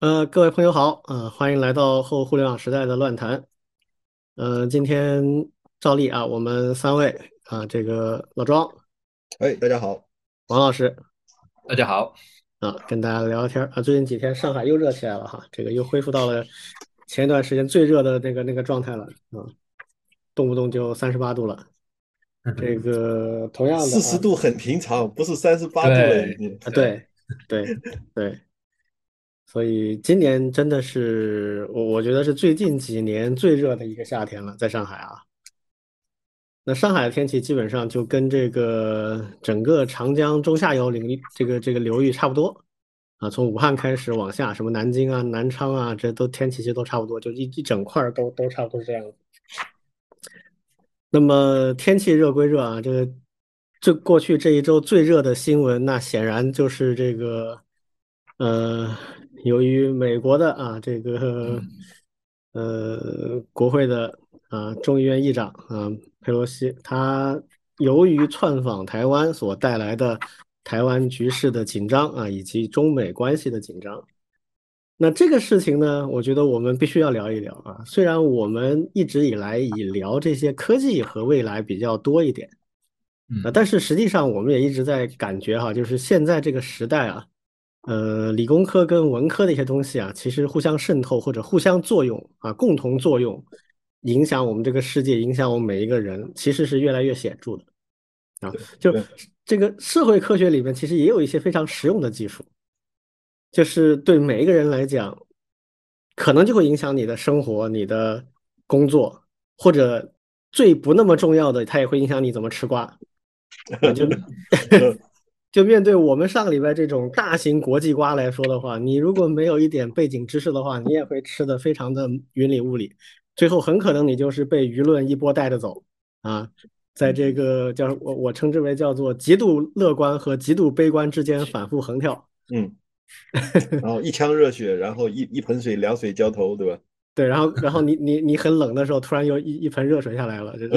呃，各位朋友好，呃，欢迎来到后互联网时代的乱谈。呃，今天照例啊，我们三位啊，这个老庄，哎，大家好，王老师，大家好，啊，跟大家聊聊天啊。最近几天上海又热起来了哈，这个又恢复到了前一段时间最热的那个那个状态了啊，动不动就三十八度了。这个同样的，四十度很平常，不是三十八度了已经。啊，对，对，对。所以今年真的是我我觉得是最近几年最热的一个夏天了，在上海啊。那上海的天气基本上就跟这个整个长江中下游领域这个这个流域差不多啊，从武汉开始往下，什么南京啊、南昌啊，这都天气其实都差不多，就一一整块都都差不多是这样。那么天气热归热啊，这个这过去这一周最热的新闻，那显然就是这个呃。由于美国的啊这个呃国会的啊众议院议长啊佩洛西，他由于窜访台湾所带来的台湾局势的紧张啊，以及中美关系的紧张，那这个事情呢，我觉得我们必须要聊一聊啊。虽然我们一直以来以聊这些科技和未来比较多一点，啊，但是实际上我们也一直在感觉哈，就是现在这个时代啊。呃，理工科跟文科的一些东西啊，其实互相渗透或者互相作用啊，共同作用，影响我们这个世界，影响我们每一个人，其实是越来越显著的啊。就这个社会科学里面，其实也有一些非常实用的技术，就是对每一个人来讲，可能就会影响你的生活、你的工作，或者最不那么重要的，它也会影响你怎么吃瓜。就。就面对我们上个礼拜这种大型国际瓜来说的话，你如果没有一点背景知识的话，你也会吃的非常的云里雾里，最后很可能你就是被舆论一波带着走啊，在这个叫我我称之为叫做极度乐观和极度悲观之间反复横跳，嗯，然后一腔热血，然后一一盆水凉水浇头，对吧？对，然后，然后你 你你很冷的时候，突然又一一盆热水下来了，就是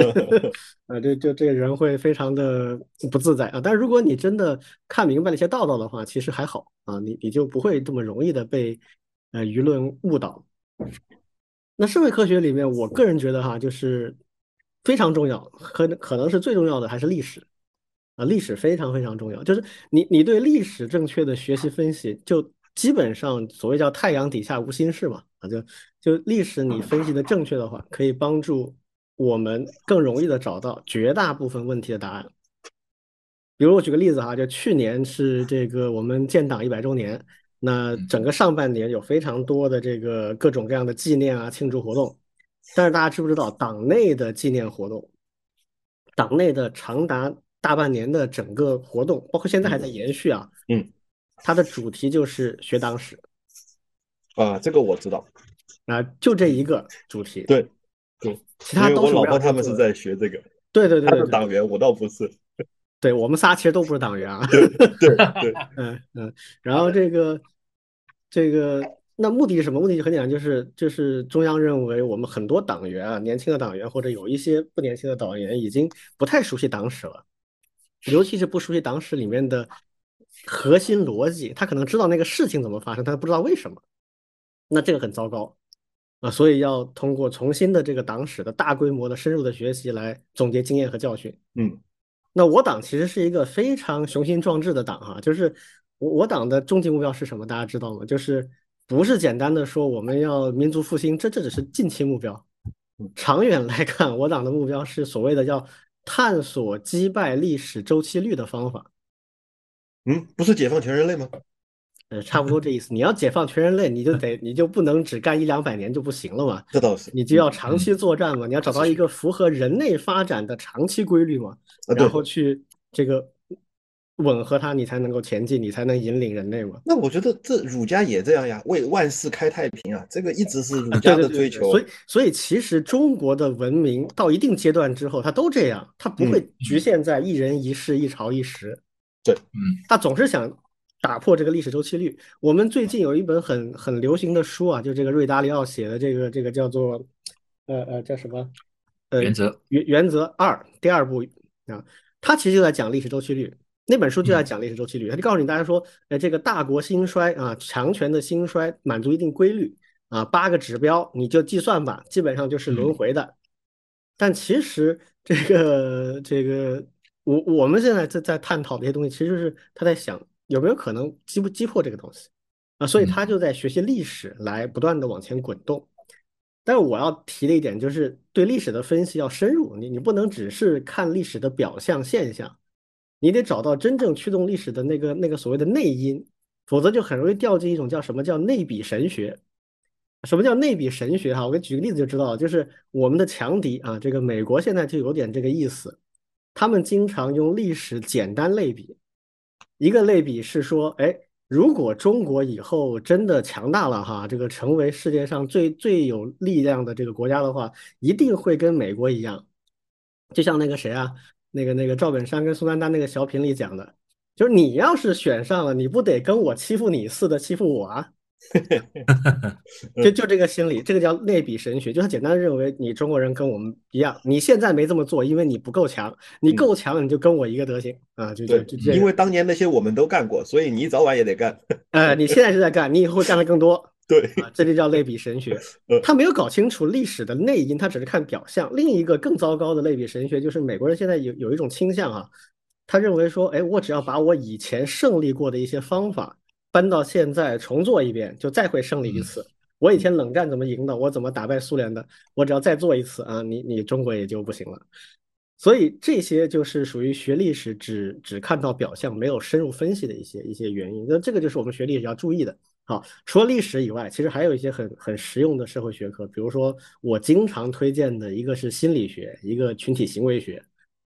啊，这就这个人会非常的不自在啊。但是如果你真的看明白了一些道道的话，其实还好啊，你你就不会这么容易的被呃舆论误导。那社会科学里面，我个人觉得哈，就是非常重要，可可能是最重要的还是历史啊，历史非常非常重要，就是你你对历史正确的学习分析，就基本上所谓叫太阳底下无心事嘛。就就历史你分析的正确的话，可以帮助我们更容易的找到绝大部分问题的答案。比如我举个例子哈，就去年是这个我们建党一百周年，那整个上半年有非常多的这个各种各样的纪念啊庆祝活动，但是大家知不知道党内的纪念活动，党内的长达大半年的整个活动，包括现在还在延续啊，嗯，它的主题就是学党史。啊，这个我知道，啊，就这一个主题，对，对，其他都是我老婆他们是在学这个，对对对，他是党员，我倒不是，对我们仨其实都不是党员啊，对对对，嗯嗯，然后这个这个那目的是什么？目的就很简单，就是就是中央认为我们很多党员啊，年轻的党员或者有一些不年轻的党员已经不太熟悉党史了，尤其是不熟悉党史里面的核心逻辑，他可能知道那个事情怎么发生，但不知道为什么。那这个很糟糕啊，所以要通过重新的这个党史的大规模的深入的学习来总结经验和教训。嗯，那我党其实是一个非常雄心壮志的党哈，就是我我党的终极目标是什么？大家知道吗？就是不是简单的说我们要民族复兴，这这只是近期目标。长远来看，我党的目标是所谓的要探索击败历史周期率的方法。嗯，不是解放全人类吗？呃，差不多这意思。你要解放全人类，你就得，你就不能只干一两百年就不行了嘛。这倒是。你就要长期作战嘛，你要找到一个符合人类发展的长期规律嘛，然后去这个吻合它，你才能够前进，你才能引领人类嘛。那我觉得这儒家也这样呀，为万世开太平啊，这个一直是 儒家的追求。所以，所以其实中国的文明到一定阶段之后，它都这样，它不会局限在一人一世、一朝一时。对，嗯，它总是想。打破这个历史周期率。我们最近有一本很很流行的书啊，就这个瑞达里奥写的这个这个叫做，呃呃叫什么？呃原则原原则二第二部啊，他其实就在讲历史周期率那本书就在讲历史周期率，他就告诉你大家说，呃，这个大国兴衰啊，强权的兴衰满足一定规律啊，八个指标你就计算吧，基本上就是轮回的。但其实这个这个，我我们现在在在探讨的一些东西，其实是他在想有没有可能击不击破这个东西啊，所以他就在学习历史来不断的往前滚动。但是我要提的一点就是，对历史的分析要深入，你你不能只是看历史的表象现象。你得找到真正驱动历史的那个那个所谓的内因，否则就很容易掉进一种叫什么叫内比神学。什么叫内比神学？哈，我给举个例子就知道了，就是我们的强敌啊，这个美国现在就有点这个意思。他们经常用历史简单类比，一个类比是说，哎，如果中国以后真的强大了哈，这个成为世界上最最有力量的这个国家的话，一定会跟美国一样，就像那个谁啊？那个那个赵本山跟宋丹丹那个小品里讲的，就是你要是选上了，你不得跟我欺负你似的欺负我啊？就就这个心理，这个叫类比神学，就他简单认为你中国人跟我们一样，你现在没这么做，因为你不够强，你够强你就跟我一个德行啊，就就就因为当年那些我们都干过，所以你早晚也得干。呃，你现在是在干，你以后会干的更多。对啊，这就叫类比神学。他没有搞清楚历史的内因，他只是看表象。另一个更糟糕的类比神学，就是美国人现在有有一种倾向啊，他认为说，哎，我只要把我以前胜利过的一些方法搬到现在重做一遍，就再会胜利一次。我以前冷战怎么赢的，我怎么打败苏联的，我只要再做一次啊，你你中国也就不行了。所以这些就是属于学历史只只看到表象，没有深入分析的一些一些原因。那这个就是我们学历史要注意的。好，除了历史以外，其实还有一些很很实用的社会学科，比如说我经常推荐的一个是心理学，一个群体行为学。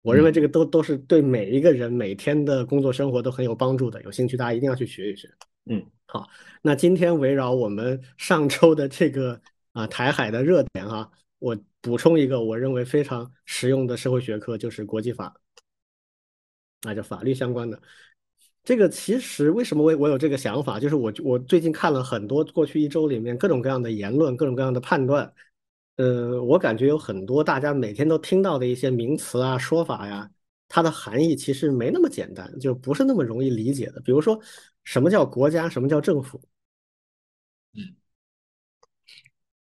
我认为这个都都是对每一个人每天的工作生活都很有帮助的。有兴趣大家一定要去学一学。嗯，好，那今天围绕我们上周的这个啊台海的热点哈，我补充一个我认为非常实用的社会学科，就是国际法，那就法律相关的。这个其实为什么我我有这个想法，就是我我最近看了很多过去一周里面各种各样的言论，各种各样的判断，呃，我感觉有很多大家每天都听到的一些名词啊、说法呀，它的含义其实没那么简单，就不是那么容易理解的。比如说，什么叫国家，什么叫政府？嗯，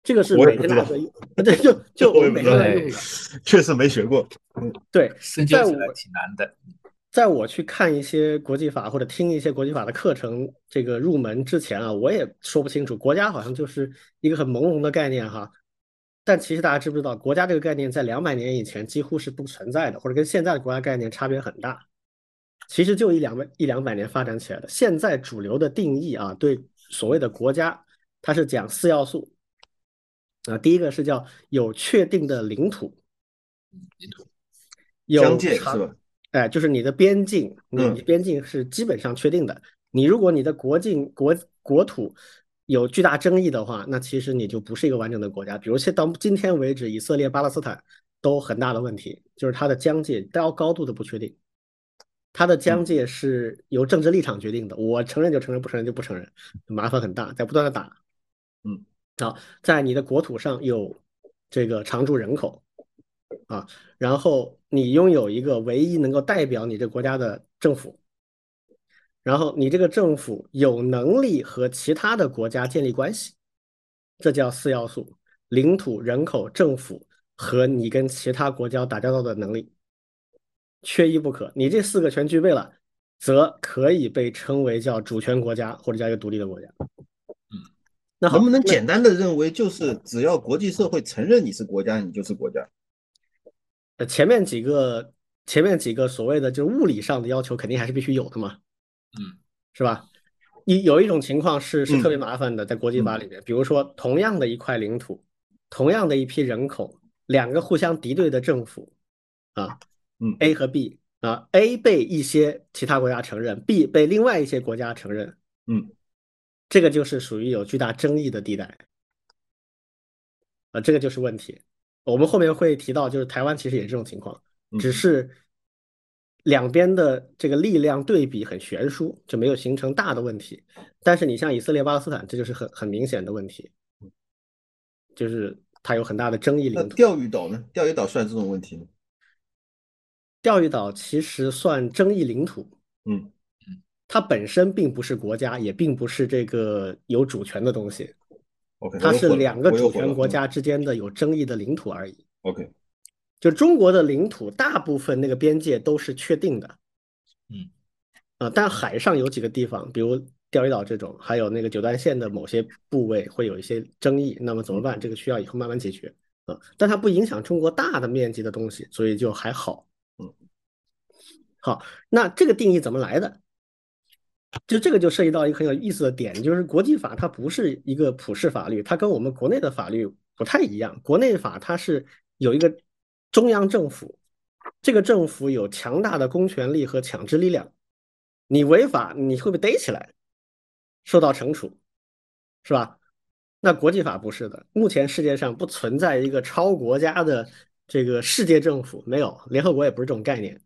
这个是每天大家 对，就 就我每天在用的，确实没学过。嗯，对，深究起来挺难的。在我去看一些国际法或者听一些国际法的课程，这个入门之前啊，我也说不清楚。国家好像就是一个很朦胧的概念哈，但其实大家知不知道，国家这个概念在两百年以前几乎是不存在的，或者跟现在的国家概念差别很大。其实就一两百一两百年发展起来的。现在主流的定义啊，对所谓的国家，它是讲四要素啊，第一个是叫有确定的领土，领土，疆界是吧？哎，就是你的边境，你边境是基本上确定的。你如果你的国境国国土有巨大争议的话，那其实你就不是一个完整的国家。比如，现到今天为止，以色列、巴勒斯坦都很大的问题，就是它的疆界高高度的不确定。它的疆界是由政治立场决定的，我承认就承认，不承认就不承认，麻烦很大，在不断的打。嗯，好，在你的国土上有这个常住人口。啊，然后你拥有一个唯一能够代表你这个国家的政府，然后你这个政府有能力和其他的国家建立关系，这叫四要素：领土、人口、政府和你跟其他国家打交道的能力，缺一不可。你这四个全具备了，则可以被称为叫主权国家或者叫一个独立的国家。嗯，那能不能简单的认为，就是只要国际社会承认你是国家，你就是国家？呃，前面几个前面几个所谓的就是物理上的要求，肯定还是必须有的嘛，嗯，是吧？有有一种情况是是特别麻烦的，在国际法里面，比如说同样的一块领土，同样的一批人口，两个互相敌对的政府，啊，嗯，A 和 B 啊，A 被一些其他国家承认，B 被另外一些国家承认，嗯，这个就是属于有巨大争议的地带，啊，这个就是问题。我们后面会提到，就是台湾其实也是这种情况，只是两边的这个力量对比很悬殊，就没有形成大的问题。但是你像以色列、巴勒斯坦，这就是很很明显的问题，就是它有很大的争议领土。钓鱼岛呢？钓鱼岛算这种问题吗？钓鱼岛其实算争议领土，嗯它本身并不是国家，也并不是这个有主权的东西，，OK，它是两个主权国家之间的有争议的领土而已。OK，就中国的领土，大部分那个边界都是确定的，嗯，啊，但海上有几个地方，比如钓鱼岛这种，还有那个九段线的某些部位会有一些争议，那么怎么办？这个需要以后慢慢解决啊，但它不影响中国大的面积的东西，所以就还好。嗯，好，那这个定义怎么来的？就这个就涉及到一个很有意思的点，就是国际法它不是一个普世法律，它跟我们国内的法律不太一样。国内法它是有一个中央政府，这个政府有强大的公权力和强制力量，你违法你会被逮起来，受到惩处，是吧？那国际法不是的，目前世界上不存在一个超国家的这个世界政府，没有，联合国也不是这种概念。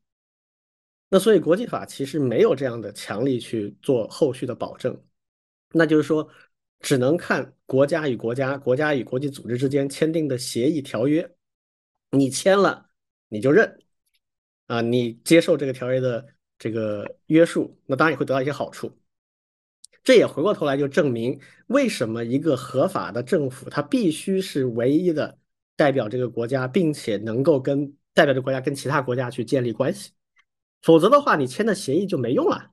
那所以国际法其实没有这样的强力去做后续的保证，那就是说，只能看国家与国家、国家与国际组织之间签订的协议条约，你签了你就认，啊，你接受这个条约的这个约束，那当然也会得到一些好处。这也回过头来就证明，为什么一个合法的政府，它必须是唯一的代表这个国家，并且能够跟代表这国家跟其他国家去建立关系。否则的话，你签的协议就没用了，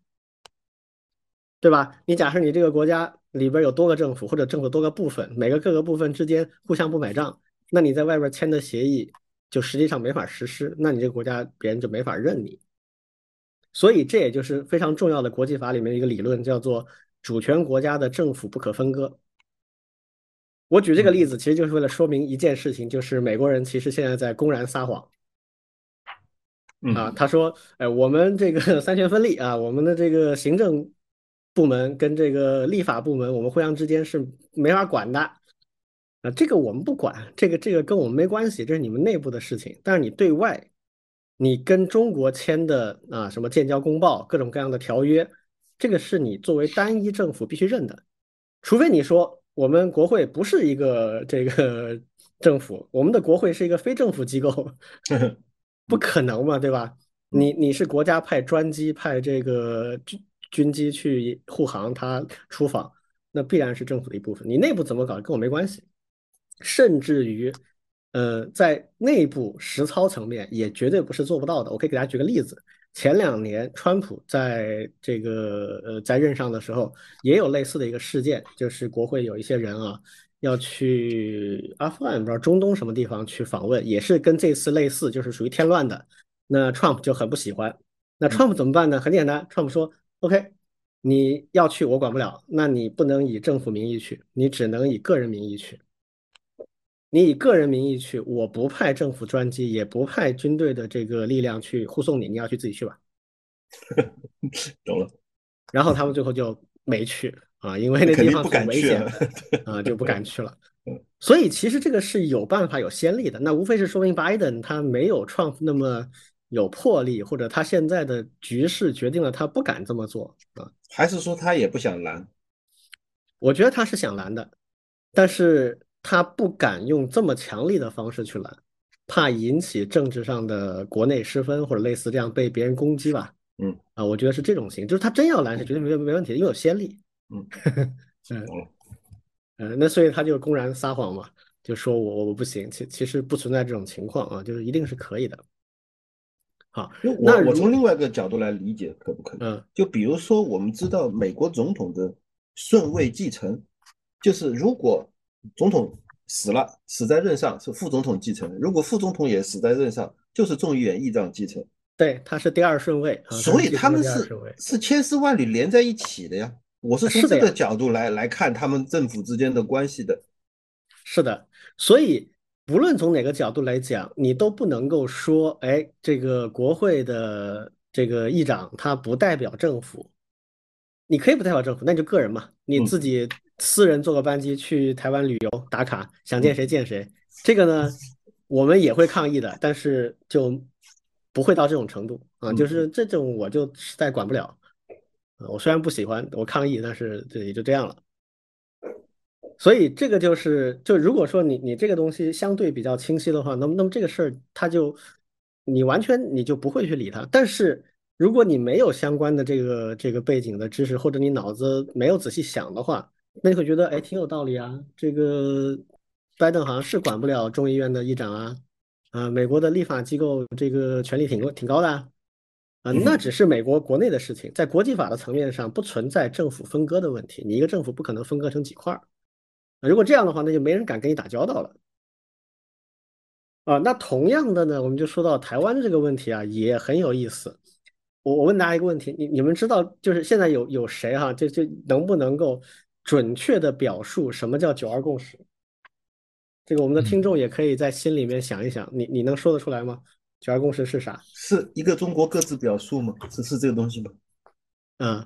对吧？你假设你这个国家里边有多个政府，或者政府多个部分，每个各个部分之间互相不买账，那你在外边签的协议就实际上没法实施，那你这个国家别人就没法认你。所以这也就是非常重要的国际法里面一个理论，叫做主权国家的政府不可分割。我举这个例子，其实就是为了说明一件事情，就是美国人其实现在在公然撒谎。啊，嗯他说，哎，我们这个 三权分立啊，我们的这个行政部门跟这个立法部门，我们互相之间是没法管的，啊，这个我们不管，这个这个跟我们没关系，这是你们内部的事情。但是你对外，你跟中国签的啊什么建交公报，各种各样的条约，这个是你作为单一政府必须认的，除非你说我们国会不是一个这个 政府，我们的国会是一个非政府机构。不可能嘛，对吧？你你是国家派专机派这个军军机去护航，他出访，那必然是政府的一部分。你内部怎么搞跟我没关系，甚至于，呃，在内部实操层面也绝对不是做不到的。我可以给大家举个例子，前两年川普在这个呃在任上的时候，也有类似的一个事件，就是国会有一些人啊。要去阿富汗，不知道中东什么地方去访问，也是跟这次类似，就是属于添乱的。那 Trump 就很不喜欢。那 Trump 怎么办呢？很简单，Trump 说：“OK，你要去我管不了，那你不能以政府名义去，你只能以个人名义去。你以个人名义去，我不派政府专机，也不派军队的这个力量去护送你，你要去自己去吧。”懂了。然后他们最后就没去。啊，因为那地方很危险啊，就不敢去了。所以其实这个是有办法、有先例的。那无非是说明拜登他没有 Trump 那么有魄力，或者他现在的局势决定了他不敢这么做啊。还是说他也不想拦？我觉得他是想拦的，但是他不敢用这么强力的方式去拦，怕引起政治上的国内失分或者类似这样被别人攻击吧。嗯啊，我觉得是这种型，就是他真要拦是绝对没没问题的，因为有先例。嗯嗯嗯，那所以他就公然撒谎嘛，就说我我不行，其其实不存在这种情况啊，就是一定是可以的。好，那我我从另外一个角度来理解，可不可以？嗯，就比如说我们知道美国总统的顺位继承，就是如果总统死了，死在任上是副总统继承；如果副总统也死在任上，就是众议院议长继承。对，他是第二顺位，啊、所以他们是是千丝万缕连在一起的呀。我是从这个角度来来看他们政府之间的关系的。是的，所以不论从哪个角度来讲，你都不能够说，哎，这个国会的这个议长他不代表政府。你可以不代表政府，那就个人嘛，你自己私人坐个班机去台湾旅游打卡，想见谁见谁。这个呢，我们也会抗议的，但是就不会到这种程度啊，就是这种我就实在管不了。我虽然不喜欢我抗议，但是这也就这样了。所以这个就是，就如果说你你这个东西相对比较清晰的话，那么那么这个事儿它就你完全你就不会去理它。但是如果你没有相关的这个这个背景的知识，或者你脑子没有仔细想的话，那你会觉得哎挺有道理啊。这个拜登好像是管不了众议院的议长啊，啊，美国的立法机构这个权力挺高挺高的啊，啊，那只是美国国内的事情，在国际法的层面上不存在政府分割的问题，你一个政府不可能分割成几块儿。如果这样的话，那就没人敢跟你打交道了。啊，那同样的呢，我们就说到台湾这个问题啊，也很有意思。我我问大家一个问题，你你们知道，就是现在有有谁哈，就就能不能够准确的表述什么叫九二共识？这个我们的听众也可以在心里面想一想，你你能说得出来吗？九二共识是啥？是一个中国各自表述吗？是是这个东西吗？嗯。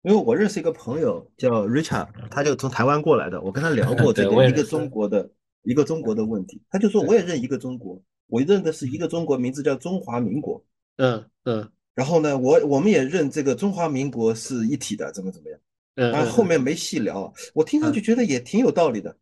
因为我认识一个朋友叫 Richard，他就从台湾过来的。我跟他聊过这个一个中国的一个中国的问题，他就说我也认一个中国，我认的是一个中国，名字叫中华民国。嗯嗯。然后呢，我我们也认这个中华民国是一体的，怎么怎么样？嗯。但后面没细聊，我听上去觉得也挺有道理的。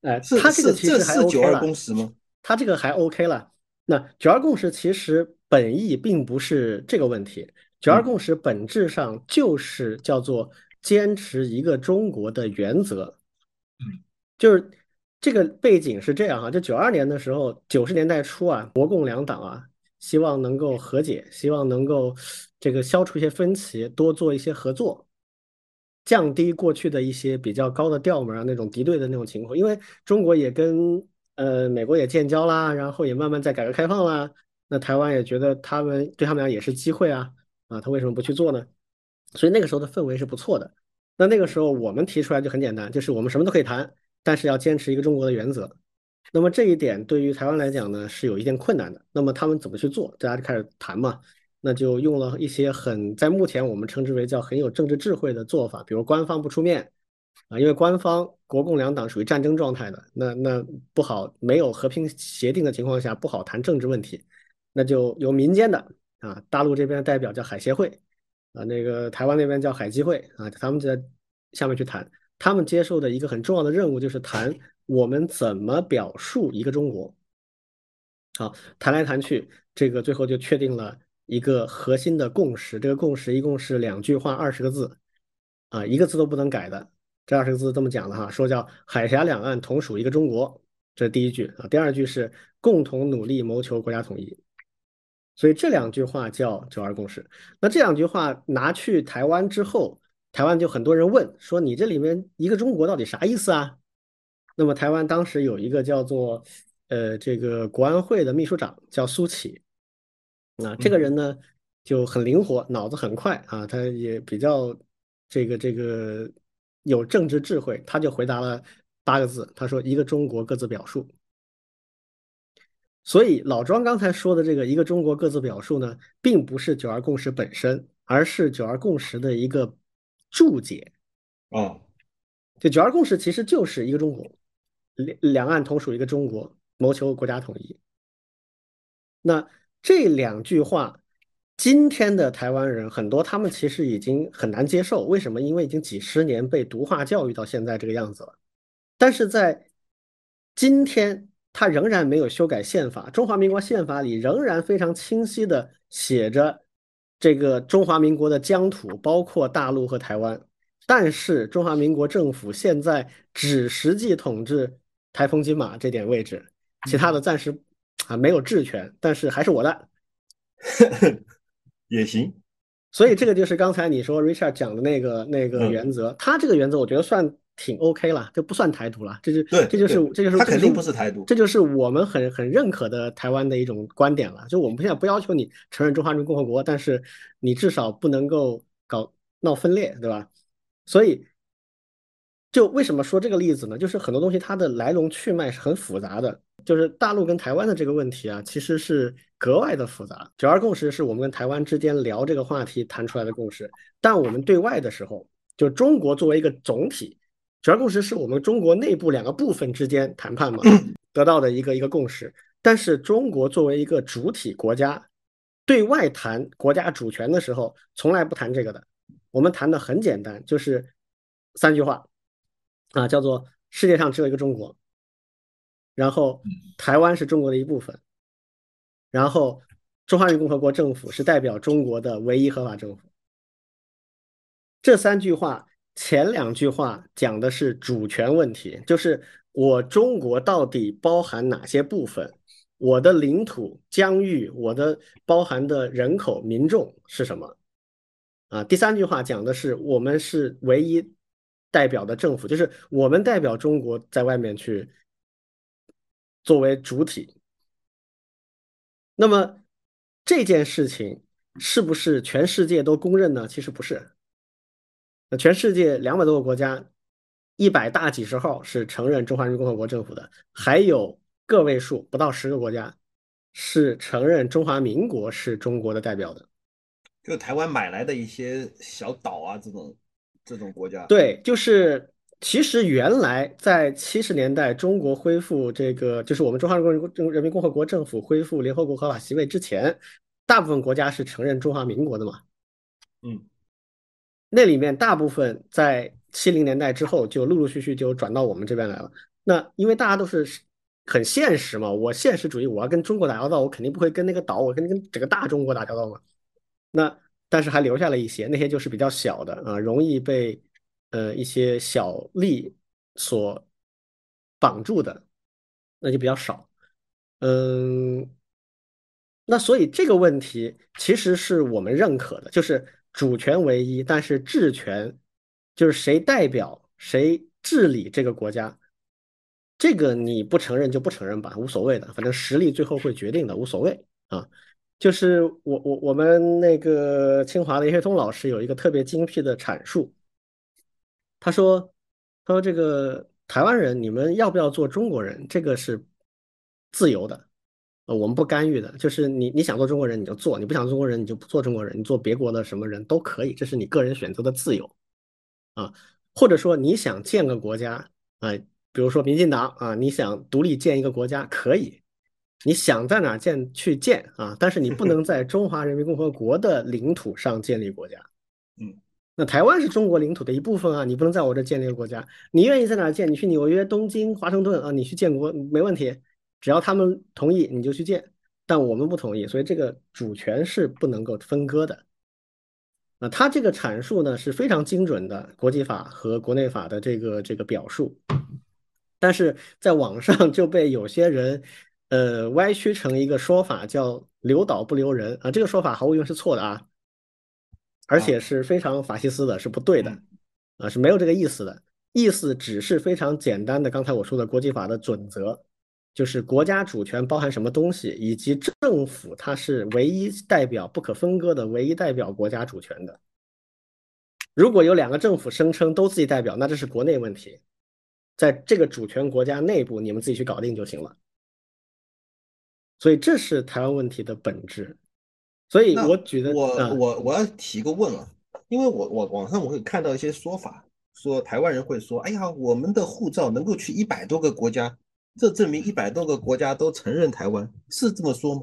哎，他这个其实还是九二共识吗？他这个还 OK 了。那九二共识其实本意并不是这个问题。九二共识本质上就是叫做坚持一个中国的原则，嗯，就是这个背景是这样哈，就九二年的时候，九十年代初啊，国共两党啊，希望能够和解，希望能够这个消除一些分歧，多做一些合作，降低过去的一些比较高的调门啊那种敌对的那种情况，因为中国也跟呃美国也建交啦，然后也慢慢在改革开放啦，那台湾也觉得他们对他们俩也是机会啊。啊，他为什么不去做呢？所以那个时候的氛围是不错的。那那个时候我们提出来就很简单，就是我们什么都可以谈，但是要坚持一个中国的原则。那么这一点对于台湾来讲呢，是有一定困难的。那么他们怎么去做？大家就开始谈嘛。那就用了一些很在目前我们称之为叫很有政治智慧的做法，比如官方不出面啊，因为官方国共两党属于战争状态的，那那不好，没有和平协定的情况下不好谈政治问题，那就由民间的。啊，大陆这边的代表叫海协会，啊，那个台湾那边叫海基会，啊，他们在下面去谈，他们接受的一个很重要的任务就是谈我们怎么表述一个中国。好，谈来谈去，这个最后就确定了一个核心的共识，这个共识一共是两句话，二十个字，啊，一个字都不能改的。这二十个字这么讲的哈，说叫海峡两岸同属一个中国，这是第一句啊，第二句是共同努力谋求国家统一。所以这两句话叫九二共识。那这两句话拿去台湾之后，台湾就很多人问说：“你这里面一个中国到底啥意思啊？”那么台湾当时有一个叫做呃这个国安会的秘书长叫苏启，啊，这个人呢就很灵活，脑子很快啊，他也比较这个这个有政治智慧，他就回答了八个字，他说：“一个中国各自表述。”所以老庄刚才说的这个一个中国各自表述呢，并不是九二共识本身，而是九二共识的一个注解。啊，就九二共识其实就是一个中国，两两岸同属一个中国，谋求国家统一。那这两句话，今天的台湾人很多，他们其实已经很难接受。为什么？因为已经几十年被毒化教育到现在这个样子了。但是在今天。他仍然没有修改宪法，中华民国宪法里仍然非常清晰的写着这个中华民国的疆土包括大陆和台湾，但是中华民国政府现在只实际统治台风金马这点位置，其他的暂时啊没有质权，但是还是我的，也行。所以这个就是刚才你说 Richard 讲的那个那个原则，他这个原则我觉得算。挺 OK 了，就不算台独了，这就对，这就是这就是他肯定不是台独，这就是我们很很认可的台湾的一种观点了。就我们现在不要求你承认中华人民共和国，但是你至少不能够搞闹分裂，对吧？所以，就为什么说这个例子呢？就是很多东西它的来龙去脉是很复杂的。就是大陆跟台湾的这个问题啊，其实是格外的复杂。九二共识是我们跟台湾之间聊这个话题谈出来的共识，但我们对外的时候，就中国作为一个总体。九二共识是我们中国内部两个部分之间谈判嘛得到的一个一个共识，但是中国作为一个主体国家，对外谈国家主权的时候，从来不谈这个的。我们谈的很简单，就是三句话啊，叫做世界上只有一个中国，然后台湾是中国的一部分，然后中华人民共和国政府是代表中国的唯一合法政府。这三句话，前两句话讲的是主权问题，就是我中国到底包含哪些部分，我的领土疆域，我的包含的人口民众是什么？啊，第三句话讲的是我们是唯一代表的政府，就是我们代表中国在外面去作为主体。那么这件事情是不是全世界都公认呢？其实不是。那全世界两百多个国家，一百大几十号是承认中华人民共和国政府的，还有个位数不到十个国家是承认中华民国是中国的代表的。就台湾买来的一些小岛啊，这种这种国家。对，就是其实原来在七十年代中国恢复这个，就是我们中华人民人民共和国政府恢复联合国合法席位之前，大部分国家是承认中华民国的嘛。嗯，那里面大部分在七零年代之后就陆陆续续就转到我们这边来了。那因为大家都是很现实嘛，我现实主义，我要跟中国打交道，我肯定不会跟那个岛，我跟跟整个大中国打交道嘛。那但是还留下了一些，那些就是比较小的啊，容易被呃一些小利所绑住的，那就比较少。嗯，那所以这个问题其实是我们认可的，就是主权唯一，但是治权就是谁代表谁治理这个国家，这个你不承认就不承认吧，无所谓的，反正实力最后会决定的，无所谓啊。就是我我我们那个清华的叶学通老师有一个特别精辟的阐述，他说他说这个台湾人你们要不要做中国人，这个是自由的，呃我们不干预的，就是你你想做中国人你就做，你不想中国人你就不做中国人，你做别国的什么人都可以，这是你个人选择的自由啊，或者说你想建个国家啊，比如说民进党啊，你想独立建一个国家可以。你想在哪建去建啊？但是你不能 在中华人民共和国的领土上建立国家。嗯，那台湾是中国领土的一部分啊，你不能在我这建立个国家。你愿意在哪建？你去纽约、东京、华盛顿啊，你去建国没问题，只要他们同意你就去建。但我们不同意，所以这个主权是不能够分割的。那他这个阐述呢是非常精准的国际法和国内法的这个这个表述，但是在网上 就被有些人。呃，歪曲成一个说法叫“留岛不留人”啊，这个说法毫无疑问是错的啊，而且是非常法西斯的，是不对的啊，是没有这个意思的。意思只是非常简单的，刚才我说的国际法的准则，就是国家主权包含什么东西，以及政府它是唯一代表、不可分割的唯一代表国家主权的。如果有两个政府声称都自己代表，那这是国内问题，在这个主权国家内部，你们自己去搞定就行了。所以这是台湾问题的本质，所以我觉得我我我要提个问啊，因为我我网上我会看到一些说法，说台湾人会说，哎呀，我们的护照能够去一百多个国家，这证明一百多个国家都承认台湾，是这么说吗？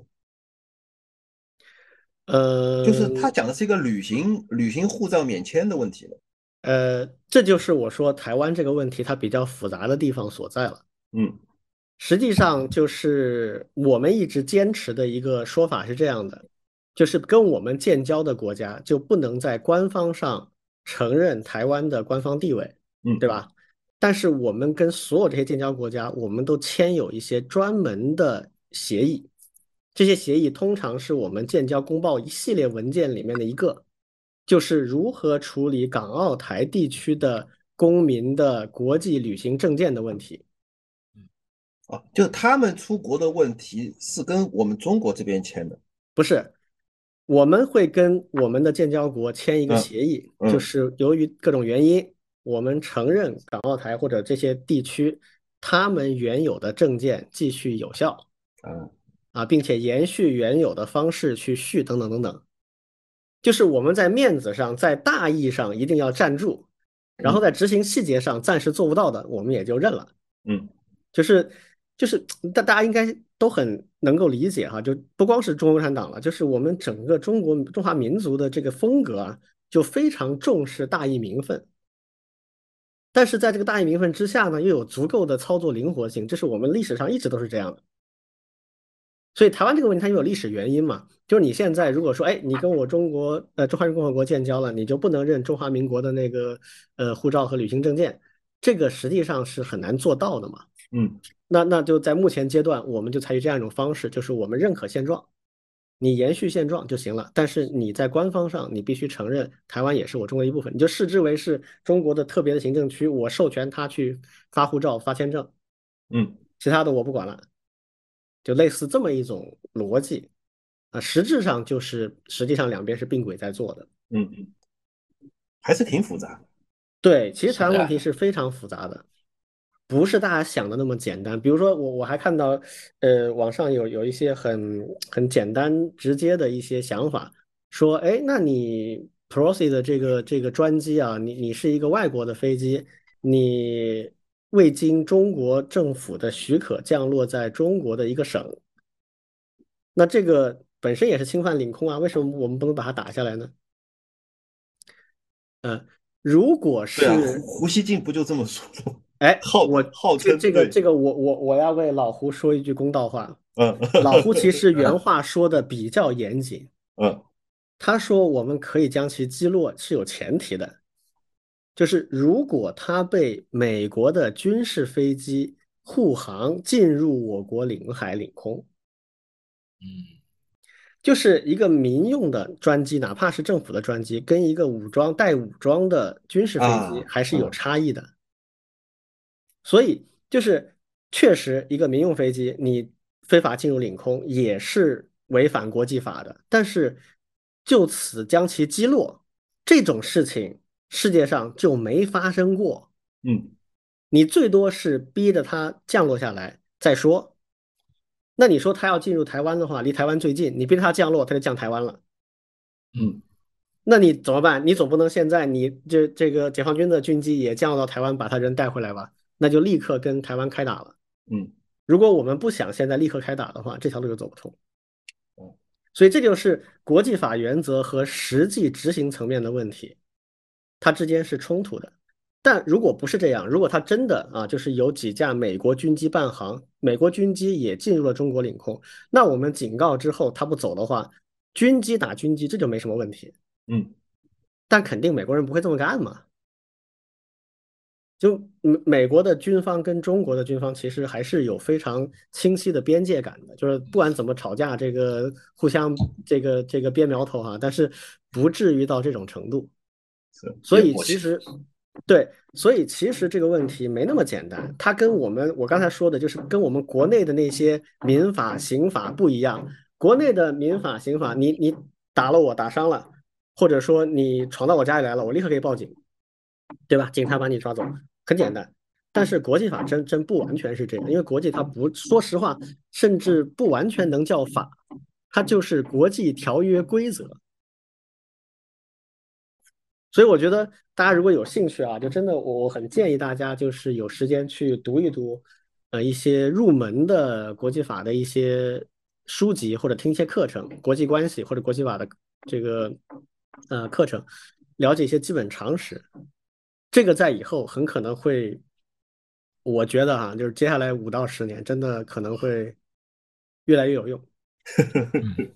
呃，就是他讲的是一个旅行旅行护照免签的问题了。呃，这就是我说台湾这个问题它比较复杂的地方所在了。嗯。实际上就是我们一直坚持的一个说法是这样的，就是跟我们建交的国家就不能在官方上承认台湾的官方地位，嗯，对吧？但是我们跟所有这些建交国家，我们都签有一些专门的协议，这些协议通常是我们建交公报一系列文件里面的一个，就是如何处理港澳台地区的公民的国际旅行证件的问题。啊，就他们出国的问题是跟我们中国这边签的，不是？我们会跟我们的建交国签一个协议，就是由于各种原因，我们承认港澳台或者这些地区他们原有的证件继续有效，啊啊，并且延续原有的方式去续等等等等，就是我们在面子上，在大义上一定要站住，然后在执行细节上暂时做不到的，我们也就认了，嗯，就是。就是大大家应该都很能够理解哈，就不光是中国共产党了，就是我们整个中国中华民族的这个风格啊，就非常重视大义名分。但是在这个大义名分之下呢，又有足够的操作灵活性，这是我们历史上一直都是这样的。所以台湾这个问题它又有历史原因嘛，就是你现在如果说，哎，你跟我中国呃中华人民共和国建交了，你就不能认中华民国的那个呃护照和旅行证件，这个实际上是很难做到的嘛。嗯那那就在目前阶段，我们就采取这样一种方式，就是我们认可现状，你延续现状就行了。但是你在官方上，你必须承认台湾也是我中国一部分，你就视之为是中国的特别的行政区，我授权他去发护照、发签证，嗯其他的我不管了，就类似这么一种逻辑啊，实质上就是实际上两边是并轨在做的。嗯嗯，还是挺复杂的。对，其实台湾问题是非常复杂的，不是大家想的那么简单。比如说我我还看到，呃，网上有有一些很很简单直接的一些想法，说，哎，那你 Procy 的这个这个专机啊，你你是一个外国的飞机，你未经中国政府的许可降落在中国的一个省，那这个本身也是侵犯领空啊，为什么我们不能把它打下来呢？呃，如果是啊，胡胡锡进不就这么说？哎，号我号称这这个这个我我我要为老胡说一句公道话，嗯。老胡其实 原话说的比较严谨，嗯。他说我们可以将其击落是有前提的，就是如果他被美国的军事飞机护航进入我国领海领空，嗯。就是一个民用的专机，哪怕是政府的专机，跟一个武装带武装的军事飞机啊还是有嗯。差异的。所以就是确实一个民用飞机你非法进入领空也是违反国际法的，但是就此将其击落这种事情，世界上就没发生过。嗯你最多是逼着它降落下来再说。那你说它要进入台湾的话，离台湾最近，你逼着它降落，它就降台湾了。嗯那你怎么办？你总不能现在你这这个解放军的军机也降落到台湾，把他人带回来吧？那就立刻跟台湾开打了。嗯如果我们不想现在立刻开打的话，这条路就走不通哦。所以这就是国际法原则和实际执行层面的问题，它之间是冲突的。但如果不是这样，如果它真的啊，就是有几架美国军机伴航，美国军机也进入了中国领空，那我们警告之后它不走的话，军机打军机这就没什么问题。嗯但肯定美国人不会这么干嘛。就美美国的军方跟中国的军方其实还是有非常清晰的边界感的，就是不管怎么吵架，这个互相这个这个憋苗头哈，但是不至于到这种程度。是所以其实对，所以其实这个问题没那么简单，它跟我们我刚才说的就是跟我们国内的那些民法、刑法不一样。国内的民法、刑法，你你打了我，打伤了，或者说你闯到我家里来了，我立刻可以报警，对吧？警察把你抓走，很简单。但是国际法真真不完全是这样，因为国际它不，说实话，甚至不完全能叫法，它就是国际条约规则。所以我觉得大家如果有兴趣啊，就真的我我很建议大家就是有时间去读一读，呃一些入门的国际法的一些书籍或者听一些课程，国际关系或者国际法的这个呃课程，了解一些基本常识。这个在以后很可能会，我觉得哈、就是接下来五到十年，真的可能会越来越有用。嗯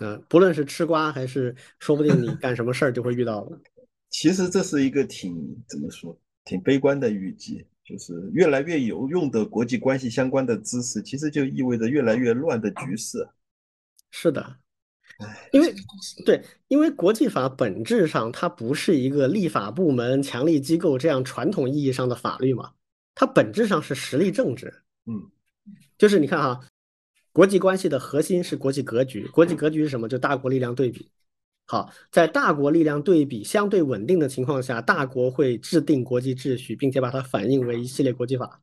嗯、不论是吃瓜还是说不定你干什么事儿就会遇到了。其实这是一个挺怎么说，挺悲观的预计，就是越来越有用的国际关系相关的知识，其实就意味着越来越乱的局势。是的，唉，因为对，因为国际法本质上它不是一个立法部门、强力机构这样传统意义上的法律嘛，它本质上是实力政治。嗯就是你看哈，国际关系的核心是国际格局，国际格局是什么？就大国力量对比。好，在大国力量对比相对稳定的情况下，大国会制定国际秩序，并且把它反映为一系列国际法，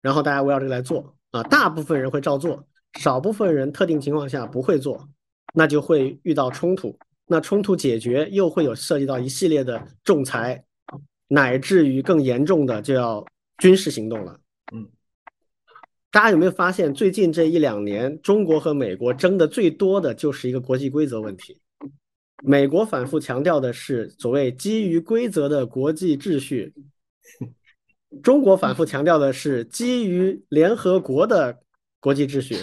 然后大家围绕这个来做啊，大部分人会照做，少部分人特定情况下不会做，那就会遇到冲突。那冲突解决又会有涉及到一系列的仲裁，乃至于更严重的就要军事行动了。嗯，大家有没有发现，最近这一两年，中国和美国争的最多的就是一个国际规则问题。美国反复强调的是所谓基于规则的国际秩序，中国反复强调的是基于联合国的国际秩序，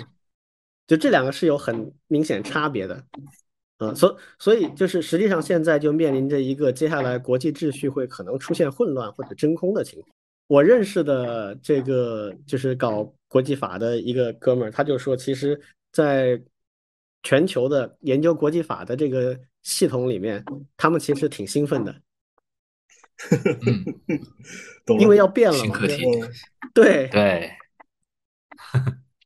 就这两个是有很明显差别的。嗯，所所以就是实际上现在就面临着一个接下来国际秩序会可能出现混乱或者真空的情况。我认识的这个就是搞国际法的一个哥们儿，他就说，其实，在全球的研究国际法的这个系统里面，他们其实挺兴奋的，因为要变了嘛。就新课题，嗯对对，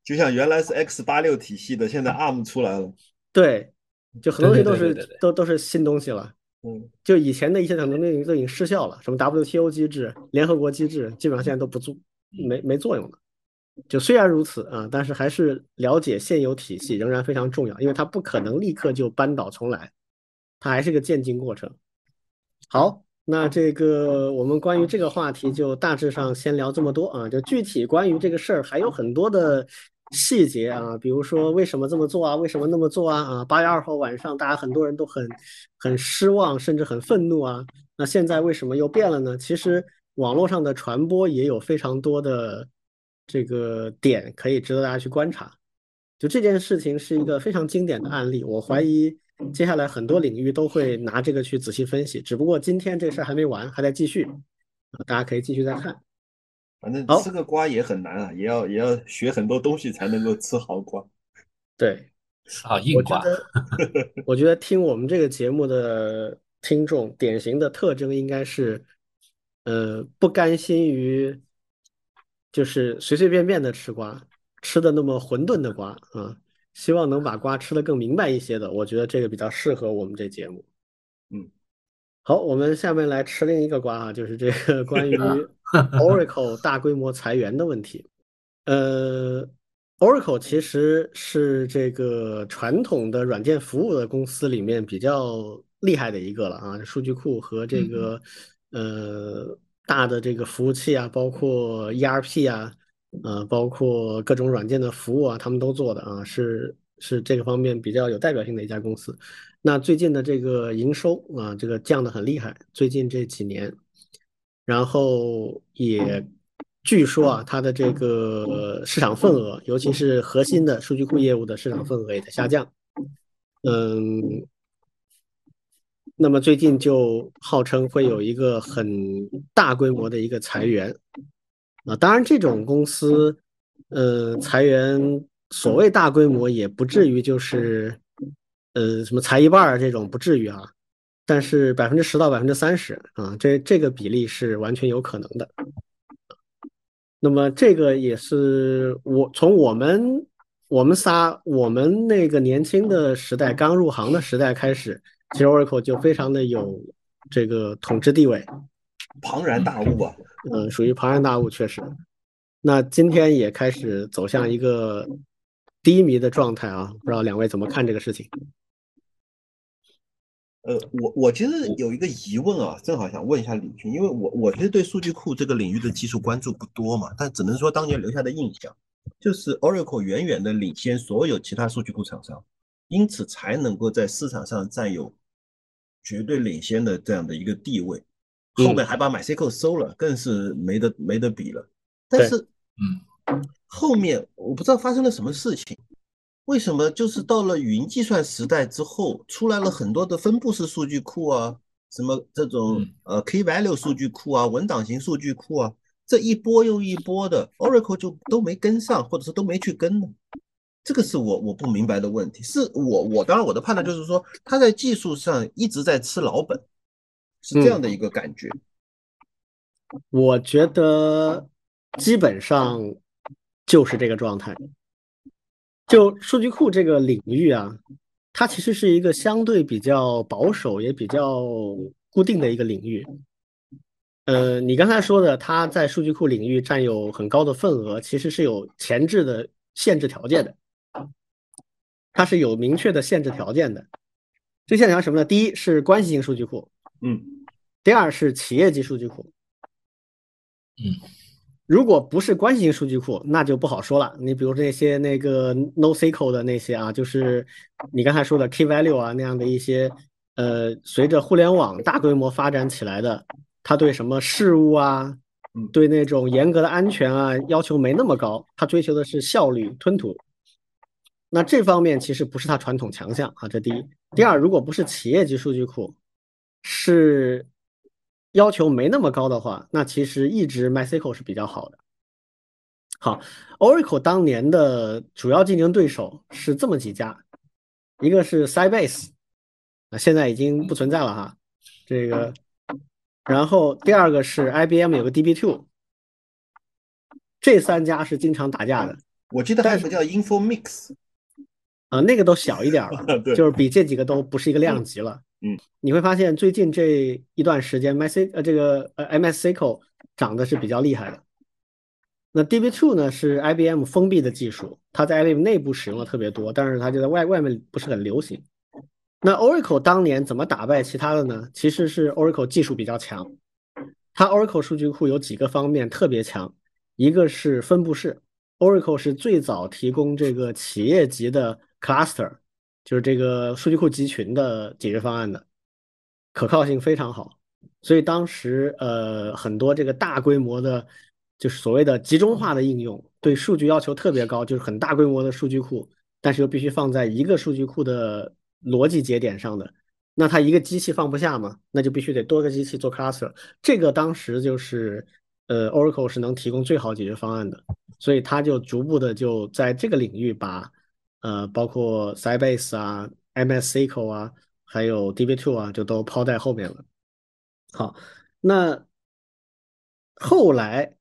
就像原来是 X 八六体系的，现在 ARM 出来了。对，就很多东西都是对对对对对都都是新东西了。嗯就以前的一些很多东西都已经失效了，什么 WTO 机制、联合国机制，基本上现在都不做没没作用了。就虽然如此啊，但是还是了解现有体系仍然非常重要，因为它不可能立刻就扳倒重来，它还是个渐进过程。好，那这个我们关于这个话题就大致上先聊这么多啊，就具体关于这个事儿还有很多的细节啊，比如说为什么这么做啊，为什么那么做啊啊，八月二号晚上大家很多人都很很失望，甚至很愤怒啊，那现在为什么又变了呢？其实网络上的传播也有非常多的这个点可以值得大家去观察。就这件事情是一个非常经典的案例，我怀疑接下来很多领域都会拿这个去仔细分析。只不过今天这事儿还没完，还在继续，啊，大家可以继续再看。反正吃个瓜也很难啊，也要也要学很多东西才能够吃好瓜。对，好硬瓜，我觉得，我觉得听我们这个节目的听众，典型的特征应该是，呃，不甘心于就是随随便便的吃瓜，吃的那么混沌的瓜啊，希望能把瓜吃的更明白一些的。我觉得这个比较适合我们这节目。嗯，好，我们下面来吃另一个瓜啊，就是这个关于 Oracle 大规模裁员的问题。呃，Oracle 其实是这个传统的软件服务的公司里面比较厉害的一个了啊，数据库和这个呃大的这个服务器啊，包括 ERP 啊，呃，包括各种软件的服务啊，他们都做的啊，是是这个方面比较有代表性的一家公司。那最近的这个营收啊，这个降得很厉害，最近这几年，然后也据说啊，它的这个市场份额，尤其是核心的数据库业务的市场份额也在下降。嗯，那么最近就号称会有一个很大规模的一个裁员啊，当然这种公司，呃，裁员所谓大规模也不至于就是。呃，什么裁一半儿这种不至于啊，但是百分之十到百分之三十啊，这这个比例是完全有可能的。那么这个也是我从我们我们仨我们那个年轻的时代刚入行的时代开始，其实 Oracle 就非常的有这个统治地位，庞然大物啊！嗯，属于庞然大物，确实。那今天也开始走向一个低迷的状态啊，不知道两位怎么看这个事情？呃，我我其实有一个疑问啊，正好想问一下李军，因为我我其实对数据库这个领域的技术关注不多嘛，但只能说当年留下的印象就是 Oracle 远远的领先所有其他数据库厂商，因此才能够在市场上占有绝对领先的这样的一个地位，后面还把 MySQL 收了，更是没得没得比了。但是，嗯，后面我不知道发生了什么事情。为什么就是到了云计算时代之后，出来了很多的分布式数据库啊，什么这种呃 Key Value 数据库啊，文档型数据库啊，这一波又一波的，Oracle 就都没跟上，或者是都没去跟呢？这个是我我不明白的问题。是我我当然我的判断就是说，他在技术上一直在吃老本，是这样的一个感觉。我觉得基本上就是这个状态。就数据库这个领域啊，它其实是一个相对比较保守也比较固定的一个领域。呃，你刚才说的，它在数据库领域占有很高的份额，其实是有前置的限制条件的，它是有明确的限制条件的。这限制条什么呢？第一是关系型数据库，嗯，第二是企业级数据库，嗯。如果不是关系型数据库，那就不好说了。你比如那些那个 NoSQL 的那些啊，就是你刚才说的 Key Value 啊那样的一些，呃，随着互联网大规模发展起来的，它对什么事物啊、嗯对那种严格的安全啊要求没那么高，它追求的是效率、吞吐。那这方面其实不是它传统强项啊，这第一。第二，如果不是企业级数据库，是要求没那么高的话，那其实一直 MySQL 是比较好的。好，Oracle 当年的主要竞争对手是这么几家，一个是 Sybase，啊，现在已经不存在了哈，这个，然后第二个是 IBM 有个 DB2，这三家是经常打架的我记得还有个叫 InfoMix，啊，那个都小一点了，就是比这几个都不是一个量级了。嗯，你会发现最近这一段时间，MyC 呃这个呃 MSQL 涨的是比较厉害的。那 DB2 呢是 IBM 封闭的技术，它在 IBM 内部使用的特别多，但是它就在外外面不是很流行。那 Oracle 当年怎么打败其他的呢？其实是 Oracle 技术比较强，它 Oracle 数据库有几个方面特别强，一个是分布式，Oracle 是最早提供这个企业级的 cluster，就是这个数据库集群的解决方案的，可靠性非常好，所以当时呃很多这个大规模的，就是所谓的集中化的应用，对数据要求特别高，就是很大规模的数据库，但是又必须放在一个数据库的逻辑节点上的，那它一个机器放不下嘛，那就必须得多个机器做 cluster，这个当时就是呃 Oracle 是能提供最好解决方案的，所以它就逐步的就在这个领域把呃包括 Sybase 啊、MS SQL 啊，还有 DB2 啊，就都抛在后面了。好，那后来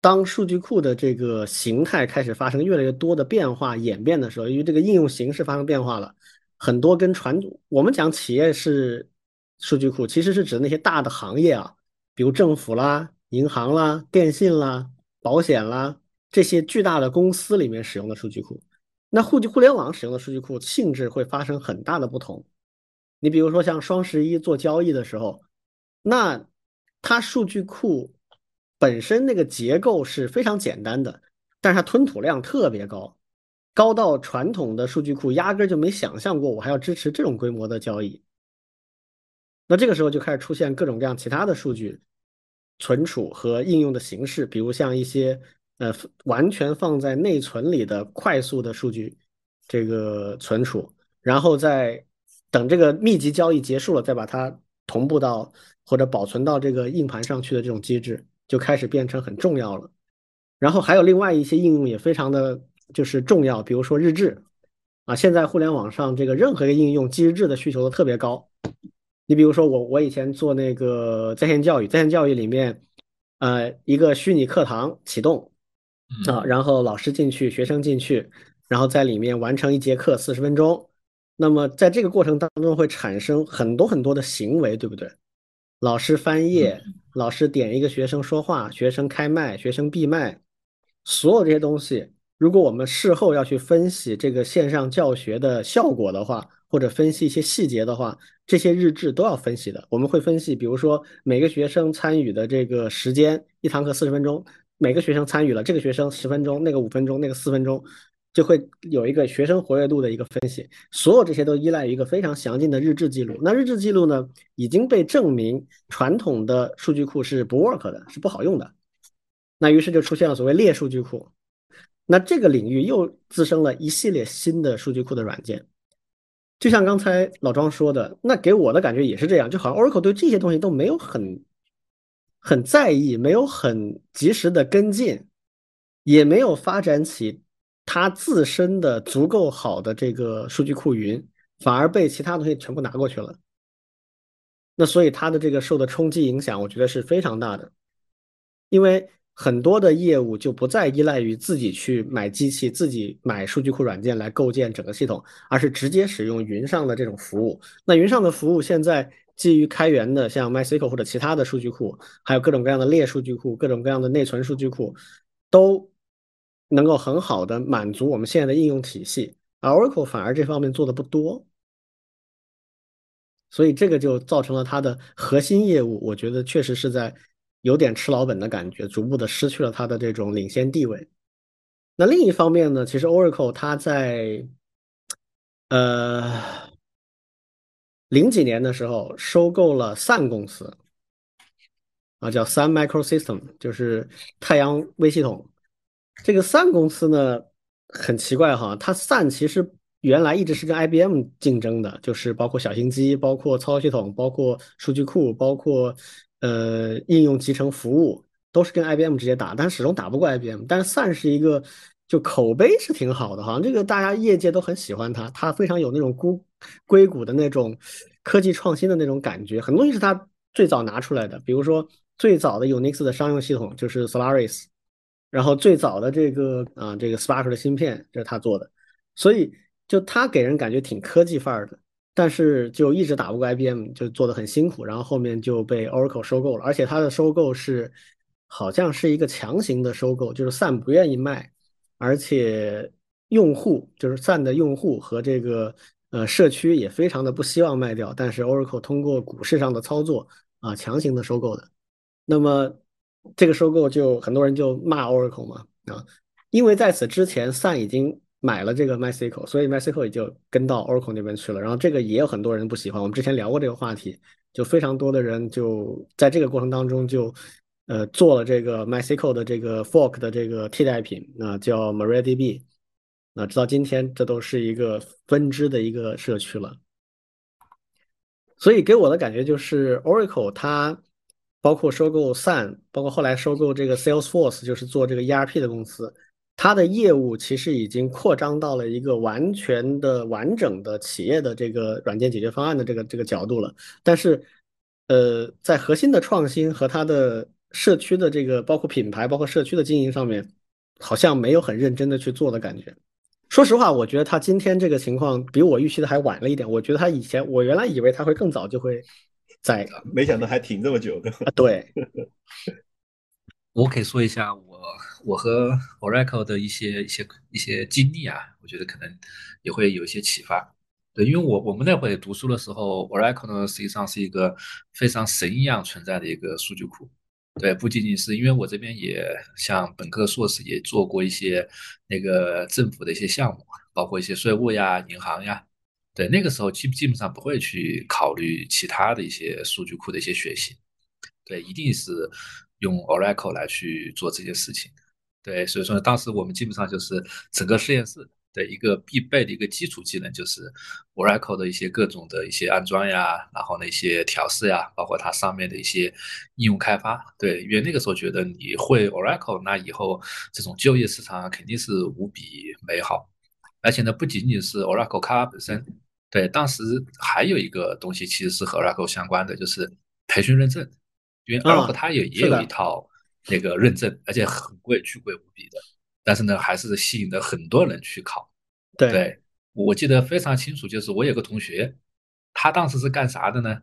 当数据库的这个形态开始发生越来越多的变化演变的时候，因为这个应用形式发生变化了，很多跟传统我们讲企业是数据库，其实是指那些大的行业啊，比如政府啦、银行啦、电信啦、保险啦这些巨大的公司里面使用的数据库。那互互联网使用的数据库性质会发生很大的不同。你比如说像双十一做交易的时候，那它数据库本身那个结构是非常简单的，但是它吞吐量特别高，高到传统的数据库压根就没想象过我还要支持这种规模的交易。那这个时候就开始出现各种各样其他的数据存储和应用的形式，比如像一些呃完全放在内存里的快速的数据这个存储，然后再等这个密集交易结束了，再把它同步到或者保存到这个硬盘上去的这种机制，就开始变成很重要了。然后还有另外一些应用也非常的就是重要，比如说日志啊，现在互联网上这个任何一个应用记日志的需求都特别高。你比如说我我以前做那个在线教育，在线教育里面，呃，一个虚拟课堂启动啊，然后老师进去，学生进去，然后在里面完成一节课四十分钟。那么在这个过程当中会产生很多很多的行为，对不对？老师翻页，老师点一个学生说话，学生开麦，学生闭麦，所有这些东西，如果我们事后要去分析这个线上教学的效果的话，或者分析一些细节的话，这些日志都要分析的。我们会分析，比如说每个学生参与的这个时间，一堂课四十分钟，每个学生参与了，这个学生十分钟，那个五分钟，那个四分钟。就会有一个学生活跃度的一个分析，所有这些都依赖于一个非常详尽的日志记录。那日志记录呢，已经被证明传统的数据库是不 work 的，是不好用的。那于是就出现了所谓列数据库。那这个领域又滋生了一系列新的数据库的软件。就像刚才老庄说的，那给我的感觉也是这样，就好像 Oracle 对这些东西都没有很很在意，没有很及时的跟进，也没有发展起。它自身的足够好的这个数据库云，反而被其他东西全部拿过去了。那所以它的这个受的冲击影响，我觉得是非常大的。因为很多的业务就不再依赖于自己去买机器、自己买数据库软件来构建整个系统，而是直接使用云上的这种服务。那云上的服务现在基于开源的，像 MySQL 或者其他的数据库，还有各种各样的列数据库、各种各样的内存数据库，都。能够很好的满足我们现在的应用体系，而 Oracle 反而这方面做的不多，所以这个就造成了它的核心业务，我觉得确实是在有点吃老本的感觉，逐步的失去了它的这种领先地位。那另一方面呢，其实 Oracle 它在呃零几年的时候收购了 Sun 公司啊，叫 Sun Microsystem，就是太阳微系统。这个 Sun 公司呢，很奇怪哈，它 Sun 其实原来一直是跟 IBM 竞争的，就是包括小型机、包括操作系统、包括数据库、包括呃应用集成服务，都是跟 IBM 直接打，但始终打不过 IBM。但是 Sun 是一个就口碑是挺好的，好像这个大家业界都很喜欢它，它非常有那种孤硅谷的那种科技创新的那种感觉，很多东西是它最早拿出来的，比如说最早的 Unix 的商用系统就是 Solaris。然后最早的这个啊，这个 Spark 的芯片这是他做的，所以就他给人感觉挺科技范儿的，但是就一直打不过 IBM，就做的很辛苦。然后后面就被 Oracle 收购了，而且他的收购是好像是一个强行的收购，就是 Sun 不愿意卖，而且用户就是 Sun 的用户和这个呃社区也非常的不希望卖掉，但是 Oracle 通过股市上的操作啊强行的收购的，那么。这个收购就很多人就骂 Oracle 嘛啊，因为在此之前 Sun 已经买了这个 MySQL，所以 MySQL 也就跟到 Oracle 那边去了。然后这个也有很多人不喜欢，我们之前聊过这个话题，就非常多的人就在这个过程当中就呃做了这个 MySQL 的这个 fork 的这个替代品，那叫 MariaDB，那直到今天这都是一个分支的一个社区了。所以给我的感觉就是 Oracle 它。包括收购 Sun，包括后来收购这个 Salesforce，就是做这个 ERP 的公司，它的业务其实已经扩张到了一个完全的完整的企业的这个软件解决方案的这个这个角度了。但是，呃，在核心的创新和它的社区的这个包括品牌、包括社区的经营上面，好像没有很认真的去做的感觉。说实话，我觉得他今天这个情况比我预期的还晚了一点。我觉得他以前，我原来以为他会更早就会。在，没想到还挺这么久的。对，我可以说一下我我和 Oracle 的一些一些一些经历啊，我觉得可能也会有一些启发。对，因为我我们那会读书的时候，Oracle 呢实际上是一个非常神一样存在的一个数据库。对，不仅仅是因为我这边也像本科硕士也做过一些那个政府的一些项目，包括一些税务呀、银行呀。对，那个时候基基本上不会去考虑其他的一些数据库的一些学习，对，一定是用 Oracle 来去做这些事情。对，所以说当时我们基本上就是整个实验室的一个必备的一个基础技能，就是 Oracle 的一些各种的一些安装呀，然后那些调试呀，包括它上面的一些应用开发。对，因为那个时候觉得你会 Oracle，那以后这种就业市场肯定是无比美好。而且呢，不仅仅是 Oracle 卡本身。对，当时还有一个东西其实是和 Oracle 相关的，就是培训认证，因为 Oracle 它也也有一套那个认证，而且很贵，巨贵无比的。但是呢，还是吸引了很多人去考。对，我记得非常清楚，就是我有个同学，他当时是干啥的呢？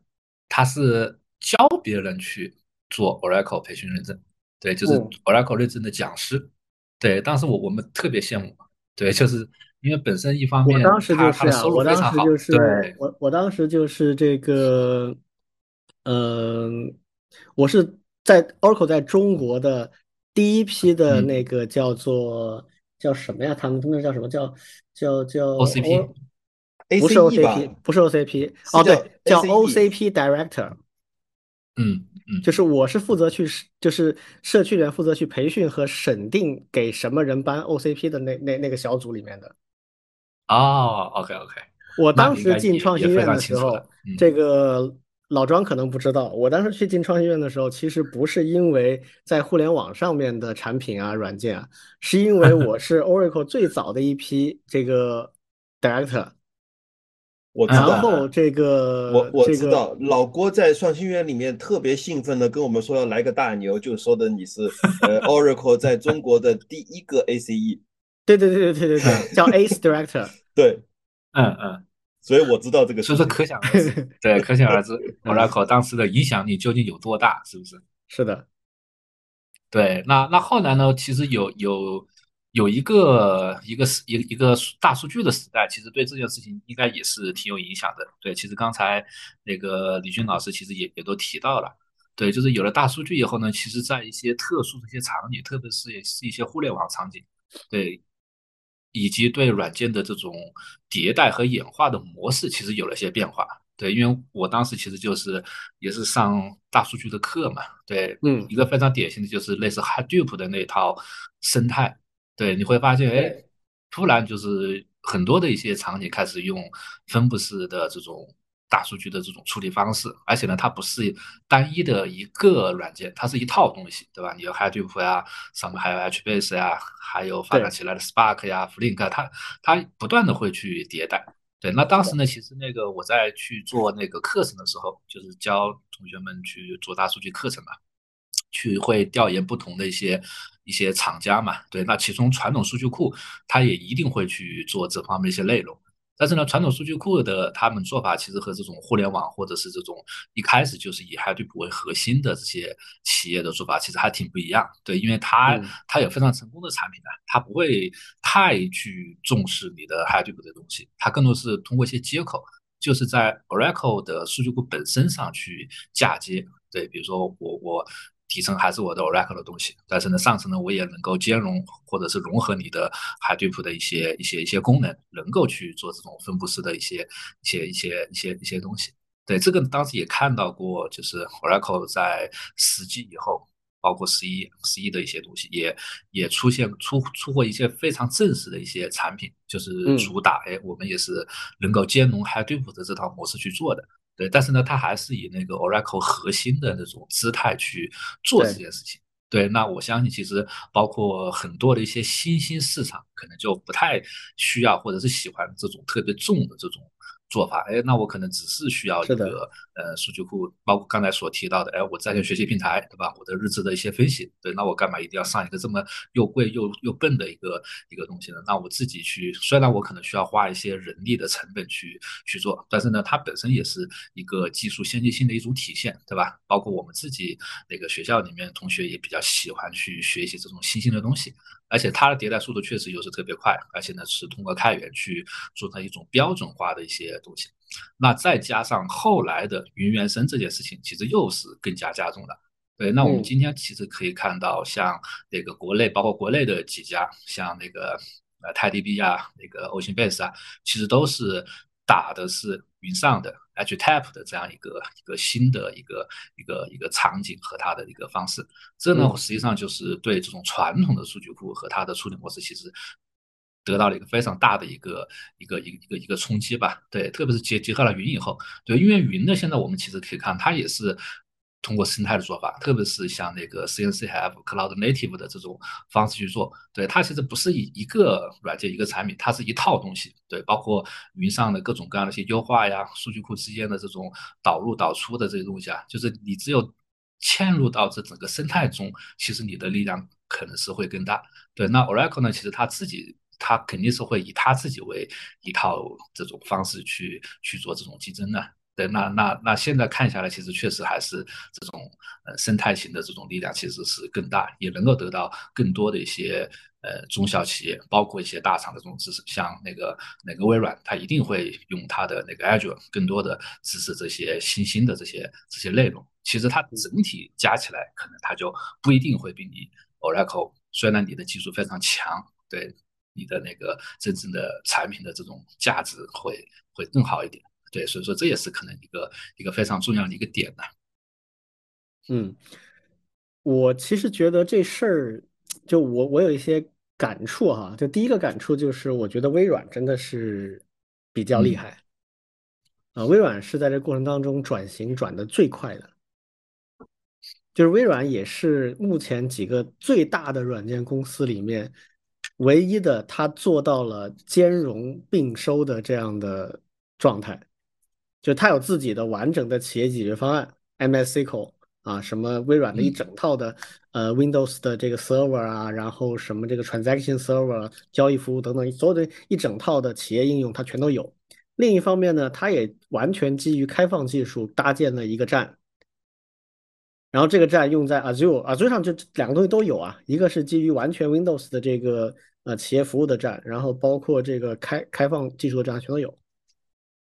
他是教别人去做 Oracle 培训认证，对，就是 Oracle 认证的讲师。对，当时我我们特别羡慕，对，就是。因为本身一方面，我当时就是啊，我当时就是我我当时就是这个，嗯，我是在 Oracle 在中国的第一批的那个叫做叫什么呀？他们那叫什么叫叫叫 OCP？不是 OCP，不是 OCP，哦对，叫 OCP Director。嗯嗯，就是我是负责去就是社区里面负责去培训和审定给什么人搬 OCP 的那那那个小组里面的。哦，OK OK，我当时进创新院的时候，这个老庄可能不知道，我当时去进创新院的时候，其实不是因为在互联网上面的产品啊、软件啊，是因为我是 Oracle 最早的一批这个 Director。我知道。然后这个我我知道，老郭在创新院里面特别兴奋的跟我们说要来个大牛，就说的你是呃 Oracle 在中国的第一个 ACE。对对对对对对对，叫 Ace Director。对，嗯嗯，所以我知道这个，所以说可想而知，对，可想而知，Oracle 当时的影响力究竟有多大，是不是？是的，对，那那后来呢？其实有有有一个一个时一一个大数据的时代，其实对这件事情应该也是挺有影响的。对，其实刚才那个李军老师其实也也都提到了，对，就是有了大数据以后呢，其实在一些特殊的一些场景，特别是是一些互联网场景，对。以及对软件的这种迭代和演化的模式，其实有了些变化。对，因为我当时其实就是也是上大数据的课嘛，对，嗯一个非常典型的就是类似 Hadoop 的那套生态，对，你会发现，哎，突然就是很多的一些场景开始用分布式的这种大数据的这种处理方式，而且呢，它不是单一的一个软件，它是一套东西，对吧？你有 Hadoop 呀，上面还有 HBase 呀，还有发展起来的 Spark 呀、Flink，它它不断的会去迭代。对，那当时呢，其实那个我在去做那个课程的时候，就是教同学们去做大数据课程嘛，去会调研不同的一些一些厂家嘛，对，那其中传统数据库它也一定会去做这方面一些内容。但是呢，传统数据库的他们做法其实和这种互联网或者是这种一开始就是以 Hadoop 为核心的这些企业的做法，其实还挺不一样。对，因为它嗯它有非常成功的产品的，它不会太去重视你的 Hadoop 的东西，它更多是通过一些接口，就是在 Oracle 的数据库本身上去嫁接。对，比如说我我底层还是我的 Oracle 的东西，但是呢，上层呢我也能够兼容或者是融合你的 Hadoop 的一些一些一些功能，能够去做这种分布式的一些一些一些一些一些东西。对，这个当时也看到过，就是 Oracle 在十 G 以后，包括十一、十一的一些东西，也也出现出出过一些非常正式的一些产品，就是嗯主打，哎，我们也是能够兼容 Hadoop 的这套模式去做的。对，但是呢，他还是以那个 Oracle 核心的那种姿态去做这件事情。对，那我相信其实包括很多的一些新兴市场，可能就不太需要或者是喜欢这种特别重的这种做法。哎，那我可能只是需要一个呃数据库，包括刚才所提到的，哎，我在线学习平台，对吧？我的日志的一些分析，对，那我干嘛一定要上一个这么又贵又又笨的一个一个东西呢？那我自己去，虽然我可能需要花一些人力的成本去去做，但是呢，它本身也是一个技术先进性的一种体现，对吧？包括我们自己那个学校里面同学也比较喜欢去学习这种新兴的东西，而且它的迭代速度确实又是特别快，而且呢是通过开源去做成一种标准化的一些东西。那再加上后来的云原生这件事情，其实又是更加加重的。对，那我们嗯今天其实可以看到，像那个国内，包括国内的几家，像那个呃泰 DB 啊，那个 Ocean Base 啊，其实都是打的是云上的 HTAP 的这样一个一个新的一个一个一个场景和它的一个方式。这呢，嗯实际上就是对这种传统的数据库和它的处理模式，其实得到了一个非常大的一个一个一个一个一个冲击吧。对，特别是结结合了云以后，对，因为云呢，现在我们其实可以看，它也是通过生态的做法，特别是像那个 CNCF Cloud Native 的这种方式去做。对，它其实不是以一个软件一个产品，它是一套东西。对，包括云上的各种各样的一些优化呀，数据库之间的这种导入导出的这些东西啊，就是你只有嵌入到这整个生态中，其实你的力量可能是会更大。对，那 Oracle 呢，其实它自己。它肯定是会以它自己为一套这种方式去去做这种竞争的，对，那那那现在看下来，其实确实还是这种呃生态型的这种力量其实是更大，也能够得到更多的一些呃中小企业，包括一些大厂的这种支持。像那个那个微软，它一定会用它的那个 Azure 更多的支持这些新兴的这些这些内容。其实它整体加起来，可能它就不一定会比你 Oracle，虽然你的技术非常强，对你的那个真正的产品的这种价值会会更好一点。对，所以说这也是可能一个一个非常重要的一个点呢。嗯，我其实觉得这事儿，就我我有一些感触哈。就第一个感触就是，我觉得微软真的是比较厉嗯害啊。微软是在这过程当中转型转的最快的，就是微软也是目前几个最大的软件公司里面唯一的，它做到了兼容并收的这样的状态。就它有自己的完整的企业解决方案，MS SQL 啊，什么微软的一嗯整套的呃 Windows 的这个 server 啊，然后什么这个 transaction server 交易服务等等，所有的一整套的企业应用它全都有。另一方面呢，它也完全基于开放技术搭建了一个站，然后这个站用在 Azure，Azure 上就两个东西都有啊，一个是基于完全 Windows 的这个呃企业服务的站，然后包括这个开开放技术的站全都有。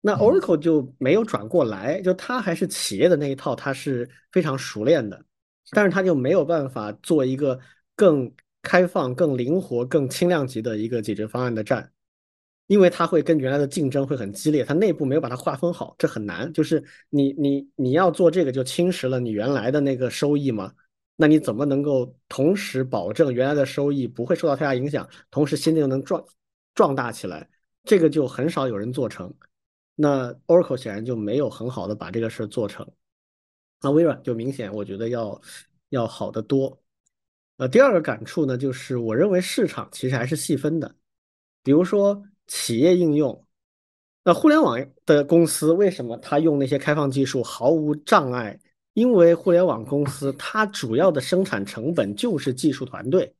那嗯 Oracle 就没有转过来，就他还是企业的那一套，他是非常熟练的，但是他就没有办法做一个更开放、更灵活、更轻量级的一个解决方案的站。因为它会跟原来的竞争会很激烈，它内部没有把它划分好，这很难。就是你你你要做这个，就侵蚀了你原来的那个收益嘛？那你怎么能够同时保证原来的收益不会受到太大影响，同时新的又能壮壮大起来？这个就很少有人做成。那 Oracle 显然就没有很好的把这个事做成。那微软就明显我觉得要要好得多。呃，第二个感触呢，就是我认为市场其实还是细分的，比如说。企业应用，那互联网的公司为什么它用那些开放技术毫无障碍？因为互联网公司它主要的生产成本就是技术团队，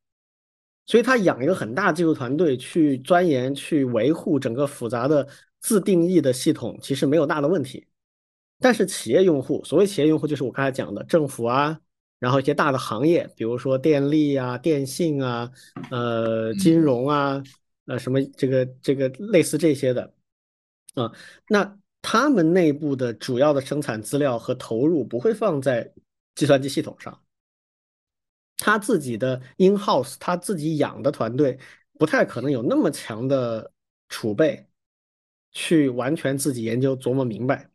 所以它养一个很大技术团队去钻研、去维护整个复杂的自定义的系统，其实没有大的问题。但是企业用户，所谓企业用户就是我刚才讲的政府啊，然后一些大的行业，比如说电力啊、电信啊、呃、金融啊。呃，什么这个这个类似这些的啊，那他们内部的主要的生产资料和投入不会放在计算机系统上，他自己的 in house 他自己养的团队不太可能有那么强的储备去完全自己研究琢磨明白，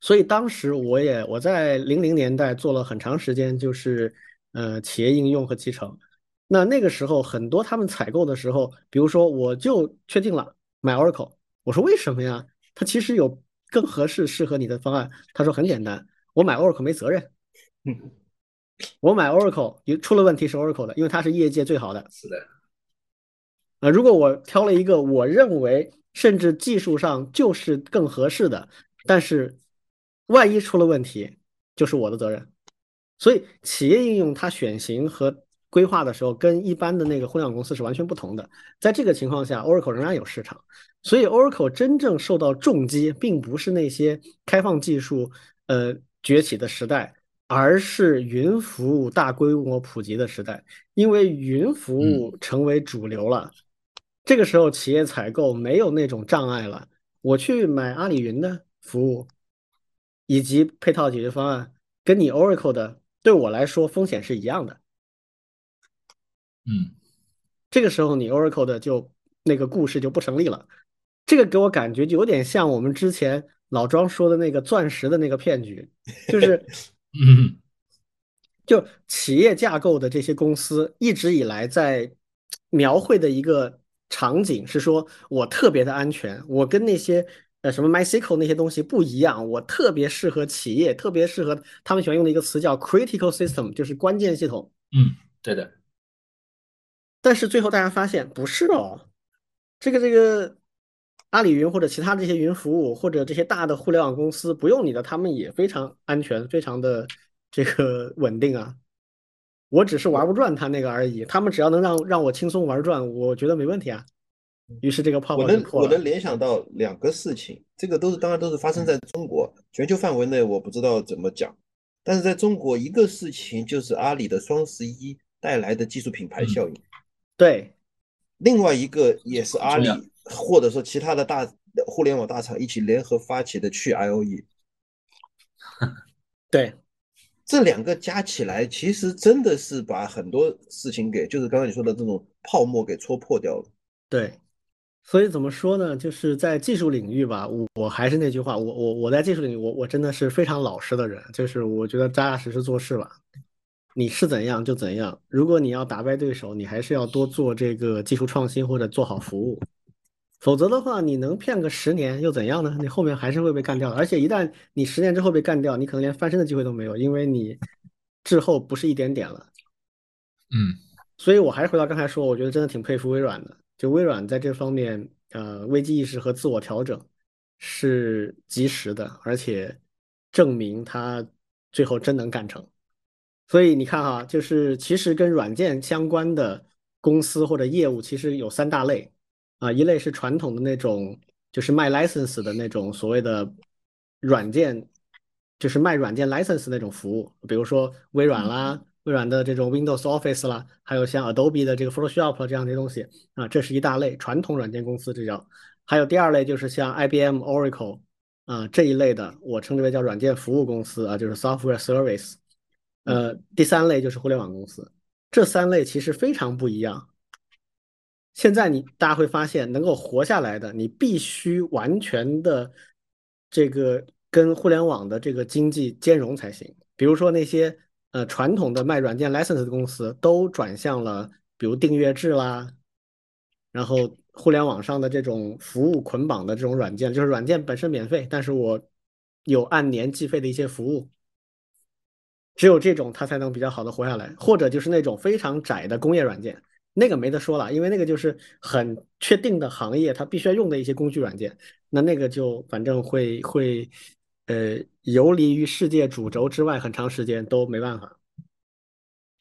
所以当时我也我在零零年代做了很长时间，就是呃企业应用和集成。那那个时候，很多他们采购的时候，比如说我就确定了买 Oracle，我说为什么呀？他其实有更合适、适合你的方案。他说很简单，我买 Oracle 没责任。嗯我买 Oracle 有出了问题是 Oracle 的，因为它是业界最好的。是的。啊，如果我挑了一个我认为甚至技术上就是更合适的，但是万一出了问题，就是我的责任。所以企业应用它选型和。规划的时候跟一般的那个互联网公司是完全不同的。在这个情况下，Oracle 仍然有市场，所以 Oracle 真正受到重击，并不是那些开放技术呃崛起的时代，而是云服务大规模普及的时代。因为云服务成为主流了，这个时候企业采购没有那种障碍了。我去买阿里云的服务以及配套解决方案，跟你 Oracle 的对我来说风险是一样的。嗯，这个时候你 Oracle 的就那个故事就不成立了。这个给我感觉就有点像我们之前老庄说的那个钻石的那个骗局，就是，嗯，就企业架构的这些公司一直以来在描绘的一个场景是说，我特别的安全，我跟那些呃什么 MySQL 那些东西不一样，我特别适合企业，特别适合他们喜欢用的一个词叫 critical system，就是关键系统。嗯，对的。但是最后大家发现不是哦，这个这个阿里云或者其他这些云服务或者这些大的互联网公司不用你的，他们也非常安全，非常的这个稳定啊。我只是玩不转他那个而已，他们只要能让让我轻松玩转，我觉得没问题啊。于是这个泡泡就破了。我能我能联想到两个事情，这个都是当然都是发生在中国，全球范围内我不知道怎么讲，但是在中国一个事情就是阿里的双十一带来的技术品牌效应。对，另外一个也是阿里或者说其他的大互联网大厂一起联合发起的去 I O E。对，这两个加起来，其实真的是把很多事情给，就是刚刚你说的这种泡沫给戳破掉了。对，所以怎么说呢？就是在技术领域吧，我我还是那句话，我我我在技术领域，我我真的是非常老实的人，就是我觉得扎扎实实做事吧。你是怎样就怎样。如果你要打败对手，你还是要多做这个技术创新或者做好服务，否则的话，你能骗个十年又怎样呢？你后面还是会被干掉的。而且一旦你十年之后被干掉，你可能连翻身的机会都没有，因为你滞后不是一点点了。嗯，所以我还是回到刚才说，我觉得真的挺佩服微软的。就微软在这方面，呃，危机意识和自我调整是及时的，而且证明它最后真能干成。所以你看哈，就是其实跟软件相关的公司或者业务，其实有三大类啊。一类是传统的那种，就是卖 license 的那种所谓的软件，就是卖软件 license 那种服务，比如说微软啦，微软的这种 Windows Office 啦，还有像 Adobe 的这个 Photoshop 这样的东西啊，这是一大类传统软件公司，这叫。还有第二类就是像 IBM、Oracle 啊这一类的，我称之为叫软件服务公司啊，就是 software service。呃，第三类就是互联网公司，这三类其实非常不一样。现在你大家会发现，能够活下来的，你必须完全的这个跟互联网的这个经济兼容才行。比如说那些呃传统的卖软件 license 的公司，都转向了比如订阅制啦，然后互联网上的这种服务捆绑的这种软件，就是软件本身免费，但是我有按年计费的一些服务。只有这种它才能比较好的活下来，或者就是那种非常窄的工业软件，那个没得说了，因为那个就是很确定的行业，它必须要用的一些工具软件，那那个就反正会会呃游离于世界主轴之外很长时间都没办法。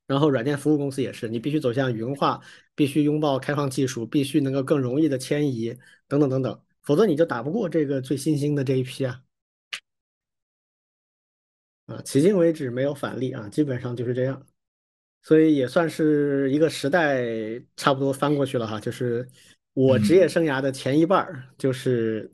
然后软件服务公司也是，你必须走向云化，必须拥抱开放技术，必须能够更容易的迁移等等等等，否则你就打不过这个最新兴的这一批啊。啊，迄今为止没有反例啊，基本上就是这样，所以也算是一个时代差不多翻过去了哈。就是我职业生涯的前一半儿，就是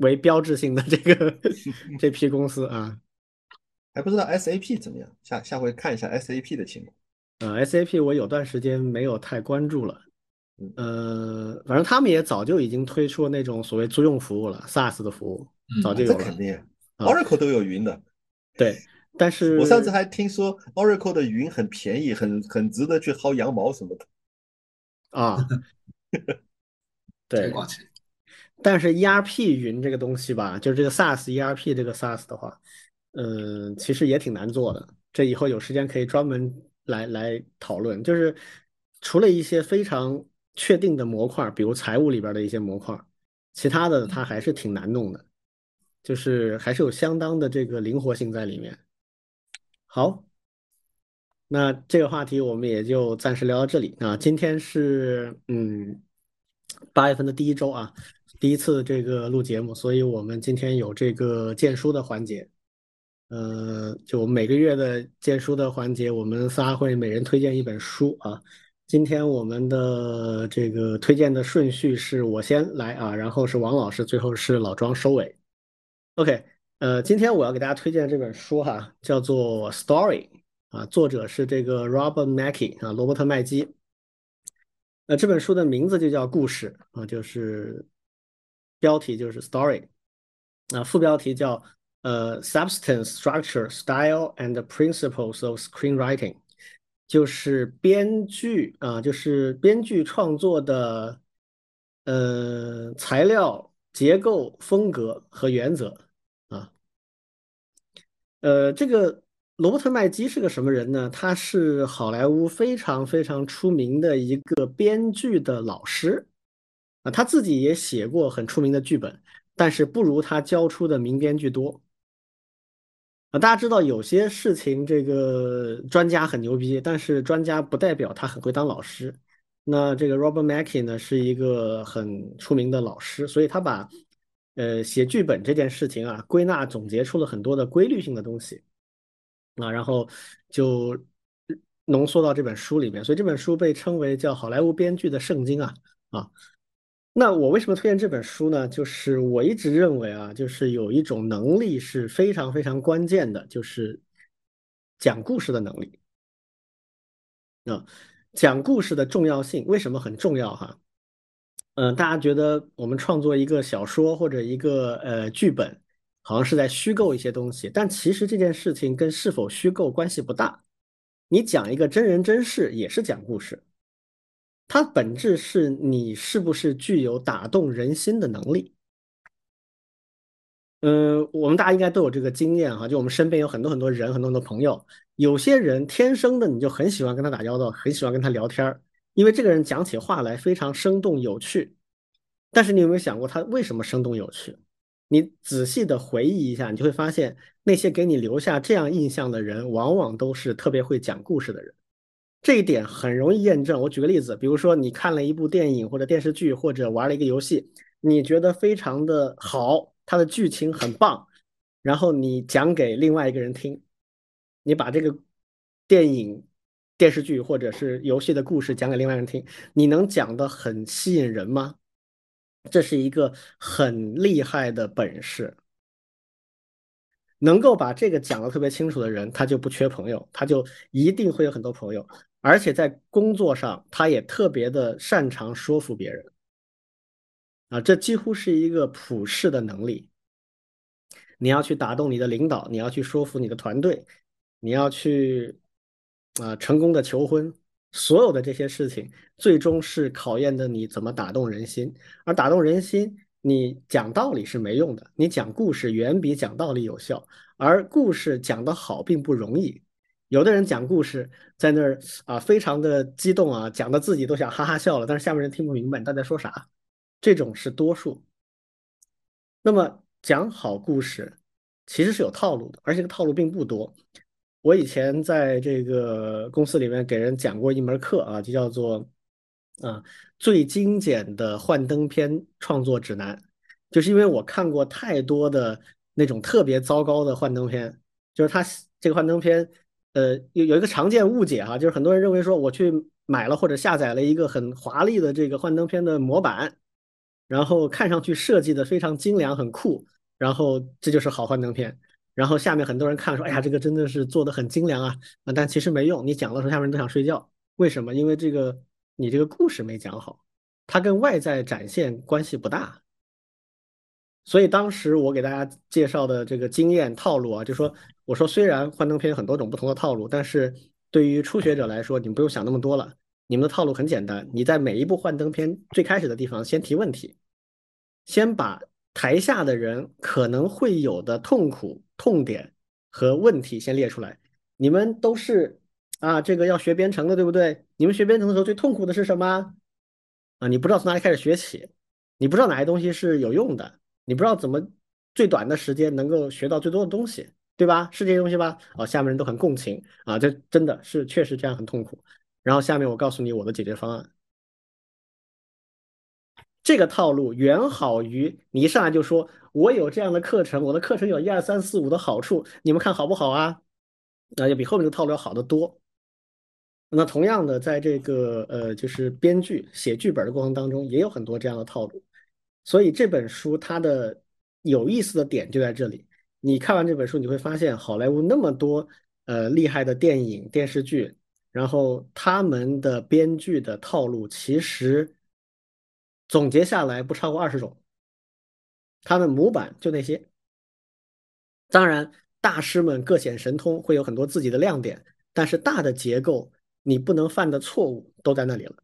为标志性的这个 这批公司啊。还不知道 SAP 怎么样，下下回看一下 SAP 的情况。呃，SAP 我有段时间没有太关注了，呃，反正他们也早就已经推出那种所谓租用服务了，SaaS 的服务早就有了。这肯定，Oracle 都有云的。对。但是我上次还听说 Oracle 的云很便宜，很很值得去薅羊毛什么的 啊。对，但是 ERP 云这个东西吧，就是这个 SaaS ERP 这个 SaaS 的话，嗯，其实也挺难做的。这以后有时间可以专门来来讨论。就是除了一些非常确定的模块，比如财务里边的一些模块，其他的它还是挺难弄的，就是还是有相当的这个灵活性在里面。好，那这个话题我们也就暂时聊到这里啊。今天是嗯八月份的第一周啊，第一次这个录节目，所以我们今天有这个荐书的环节。呃，就每个月的荐书的环节，我们仨会每人推荐一本书啊。今天我们的这个推荐的顺序是我先来啊，然后是王老师，最后是老庄收尾。OK。呃，今天我要给大家推荐这本书哈，叫做《Story》啊，作者是这个 Robert Mackey 啊，罗伯特麦基。呃，这本书的名字就叫故事啊，就是标题就是 Story 啊，副标题叫呃 Substance, Structure, Style and Principles of Screenwriting，就是编剧啊，就是编剧创作的呃材料、结构、风格和原则。呃，这个罗伯特麦基是个什么人呢？他是好莱坞非常非常出名的一个编剧的老师啊，他自己也写过很出名的剧本，但是不如他教出的名编剧多啊。大家知道有些事情，这个专家很牛逼，但是专家不代表他很会当老师。那这个 Robert Mackey 呢，是一个很出名的老师，所以他把。呃，写剧本这件事情啊，归纳总结出了很多的规律性的东西啊，然后就浓缩到这本书里面，所以这本书被称为叫好莱坞编剧的圣经啊啊。那我为什么推荐这本书呢？就是我一直认为啊，就是有一种能力是非常非常关键的，就是讲故事的能力啊。讲故事的重要性为什么很重要哈？嗯，大家觉得我们创作一个小说或者一个呃剧本，好像是在虚构一些东西，但其实这件事情跟是否虚构关系不大。你讲一个真人真事也是讲故事，它本质是你是不是具有打动人心的能力。嗯，我们大家应该都有这个经验哈，就我们身边有很多很多人，很多很多朋友，有些人天生的你就很喜欢跟他打交道，很喜欢跟他聊天儿。因为这个人讲起话来非常生动有趣，但是你有没有想过他为什么生动有趣？你仔细的回忆一下，你就会发现那些给你留下这样印象的人，往往都是特别会讲故事的人。这一点很容易验证。我举个例子，比如说你看了一部电影或者电视剧，或者玩了一个游戏，你觉得非常的好，它的剧情很棒，然后你讲给另外一个人听，你把这个电影。电视剧或者是游戏的故事讲给另外人听，你能讲的很吸引人吗？这是一个很厉害的本事。能够把这个讲的特别清楚的人，他就不缺朋友，他就一定会有很多朋友，而且在工作上，他也特别的擅长说服别人。啊，这几乎是一个普世的能力。你要去打动你的领导，你要去说服你的团队，你要去啊成功的求婚，所有的这些事情，最终是考验的你怎么打动人心。而打动人心，你讲道理是没用的，你讲故事远比讲道理有效。而故事讲得好并不容易，有的人讲故事在那儿啊，非常的激动啊，讲的自己都想哈哈笑了，但是下面人听不明白他在说啥。这种是多数。那么讲好故事其实是有套路的，而且这个套路并不多。我以前在这个公司里面给人讲过一门课啊，就叫做啊最精简的幻灯片创作指南。就是因为我看过太多的那种特别糟糕的幻灯片，就是它这个幻灯片，呃，有有一个常见误解哈，就是很多人认为说我去买了或者下载了一个很华丽的这个幻灯片的模板。然后看上去设计的非常精良，很酷，然后这就是好幻灯片。然后下面很多人看说，哎呀，这个真的是做的很精良啊，啊，但其实没用。你讲的时候，下面人都想睡觉，为什么？因为这个你这个故事没讲好，它跟外在展现关系不大。所以当时我给大家介绍的这个经验套路啊，就说我说虽然幻灯片有很多种不同的套路，但是对于初学者来说，你们不用想那么多了。你们的套路很简单，你在每一部幻灯片最开始的地方先提问题，先把台下的人可能会有的痛苦、痛点和问题先列出来。你们都是啊，这个要学编程的，对不对？你们学编程的时候最痛苦的是什么？啊，你不知道从哪里开始学起，你不知道哪些东西是有用的，你不知道怎么最短的时间能够学到最多的东西，对吧？是这些东西吧？哦，下面人都很共情啊，这真的是确实这样很痛苦。然后下面我告诉你我的解决方案，这个套路远好于你一上来就说我有这样的课程，我的课程有一二三四五的好处，你们看好不好啊？那就比后面的套路要好得多。那同样的，在这个呃，就是编剧写剧本的过程当中，也有很多这样的套路。所以这本书它的有意思的点就在这里。你看完这本书，你会发现好莱坞那么多呃厉害的电影电视剧。然后他们的编剧的套路其实总结下来不超过二十种，他们模板就那些。当然，大师们各显神通，会有很多自己的亮点，但是大的结构你不能犯的错误都在那里了。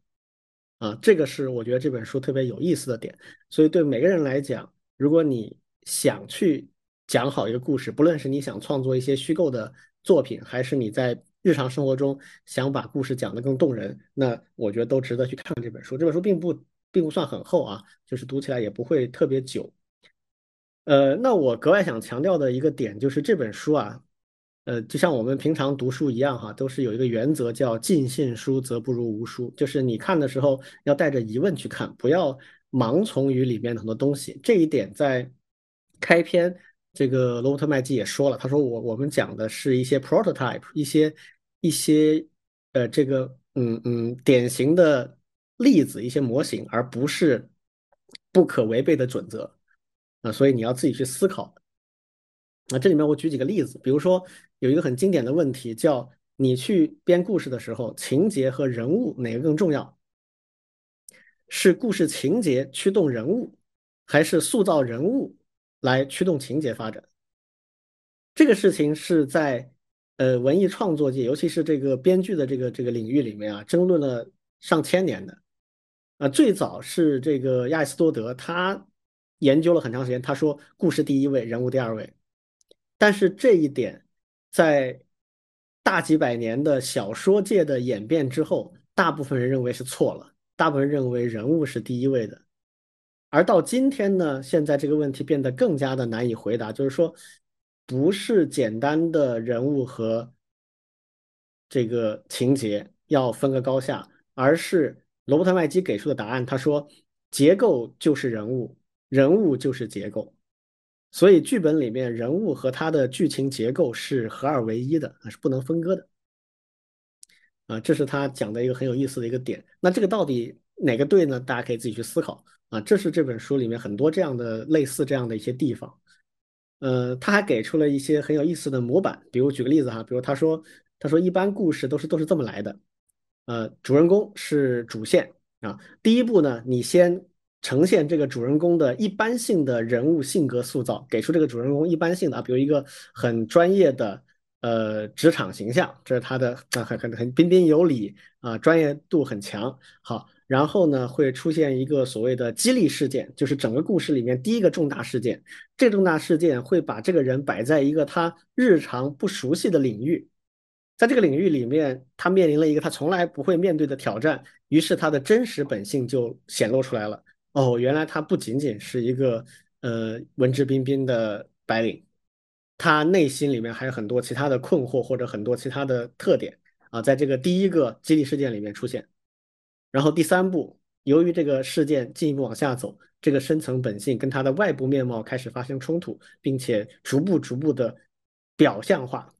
啊，这个是我觉得这本书特别有意思的点。所以对每个人来讲，如果你想去讲好一个故事，不论是你想创作一些虚构的作品，还是你在日常生活中想把故事讲得更动人，那我觉得都值得去看这本书。这本书并不并不算很厚啊，就是读起来也不会特别久。呃，那我格外想强调的一个点就是这本书啊，呃，就像我们平常读书一样哈，都是有一个原则叫尽信书则不如无书，就是你看的时候要带着疑问去看，不要盲从于里面很多东西。这一点在开篇这个罗伯特麦基也说了，他说我我们讲的是一些 prototype 一些。一些呃，这个嗯嗯，典型的例子，一些模型，而不是不可违背的准则啊，所以你要自己去思考。那这里面我举几个例子，比如说有一个很经典的问题，叫你去编故事的时候，情节和人物哪个更重要？是故事情节驱动人物，还是塑造人物来驱动情节发展？这个事情是在。呃，文艺创作界，尤其是这个编剧的这个这个领域里面啊，争论了上千年的。啊，最早是这个亚里士多德，他研究了很长时间，他说故事第一位，人物第二位。但是这一点在大几百年的小说界的演变之后，大部分人认为是错了，大部分人认为人物是第一位的。而到今天呢，现在这个问题变得更加的难以回答，就是说。不是简单的人物和这个情节要分个高下，而是罗伯特麦基给出的答案。他说：“结构就是人物，人物就是结构，所以剧本里面人物和他的剧情结构是合二为一的，啊是不能分割的。”啊，这是他讲的一个很有意思的一个点。那这个到底哪个对呢？大家可以自己去思考。啊，这是这本书里面很多这样的类似这样的一些地方。呃，他还给出了一些很有意思的模板，比如举个例子哈，比如他说他说一般故事都是都是这么来的，呃，主人公是主线啊，第一步呢，你先呈现这个主人公的一般性的人物性格塑造，给出这个主人公一般性的啊，比如一个很专业的呃职场形象，这是他的啊 很很很彬彬有礼啊，专业度很强，好。然后呢，会出现一个所谓的激励事件，就是整个故事里面第一个重大事件。这重大事件会把这个人摆在一个他日常不熟悉的领域，在这个领域里面，他面临了一个他从来不会面对的挑战，于是他的真实本性就显露出来了。哦，原来他不仅仅是一个呃文质彬彬的白领，他内心里面还有很多其他的困惑或者很多其他的特点啊，在这个第一个激励事件里面出现。然后第三步，由于这个事件进一步往下走，这个深层本性跟他的外部面貌开始发生冲突，并且逐步逐步的表象化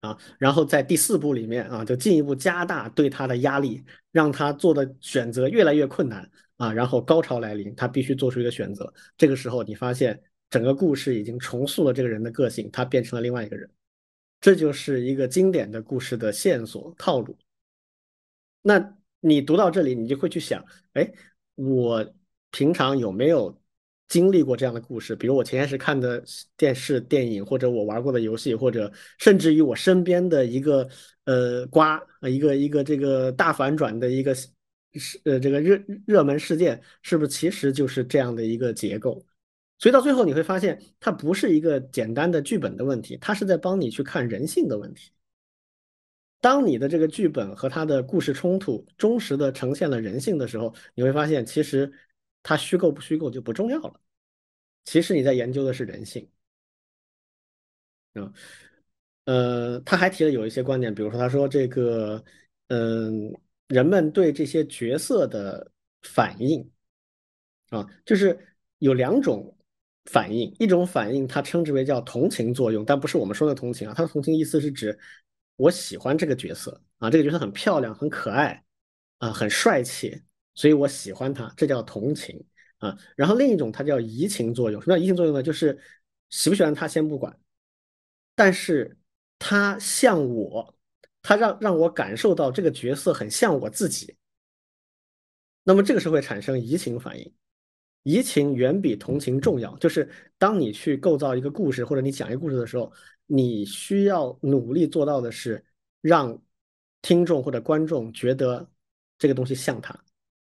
啊。然后在第四步里面啊，就进一步加大对他的压力，让他做的选择越来越困难啊。然后高潮来临，他必须做出一个选择。这个时候，你发现整个故事已经重塑了这个人的个性，他变成了另外一个人。这就是一个经典的故事的线索套路。那。你读到这里，你就会去想，哎，我平常有没有经历过这样的故事？比如我前些时看的电视、电影，或者我玩过的游戏，或者甚至于我身边的一个呃瓜，一个一个这个大反转的一个是呃这个热热门事件，是不是其实就是这样的一个结构？所以到最后你会发现，它不是一个简单的剧本的问题，它是在帮你去看人性的问题。当你的这个剧本和他的故事冲突忠实的呈现了人性的时候，你会发现，其实它虚构不虚构就不重要了。其实你在研究的是人性。啊，呃，他还提了有一些观点，比如说他说这个，嗯，人们对这些角色的反应，啊，就是有两种反应，一种反应他称之为叫同情作用，但不是我们说的同情啊，他的同情意思是指。我喜欢这个角色啊，这个角色很漂亮，很可爱啊，很帅气，所以我喜欢他，这叫同情啊。然后另一种它叫移情作用，什么叫移情作用呢？就是喜不喜欢他先不管，但是他像我，他让让我感受到这个角色很像我自己，那么这个是会产生移情反应。移情远比同情重要，就是当你去构造一个故事或者你讲一个故事的时候。你需要努力做到的是，让听众或者观众觉得这个东西像他。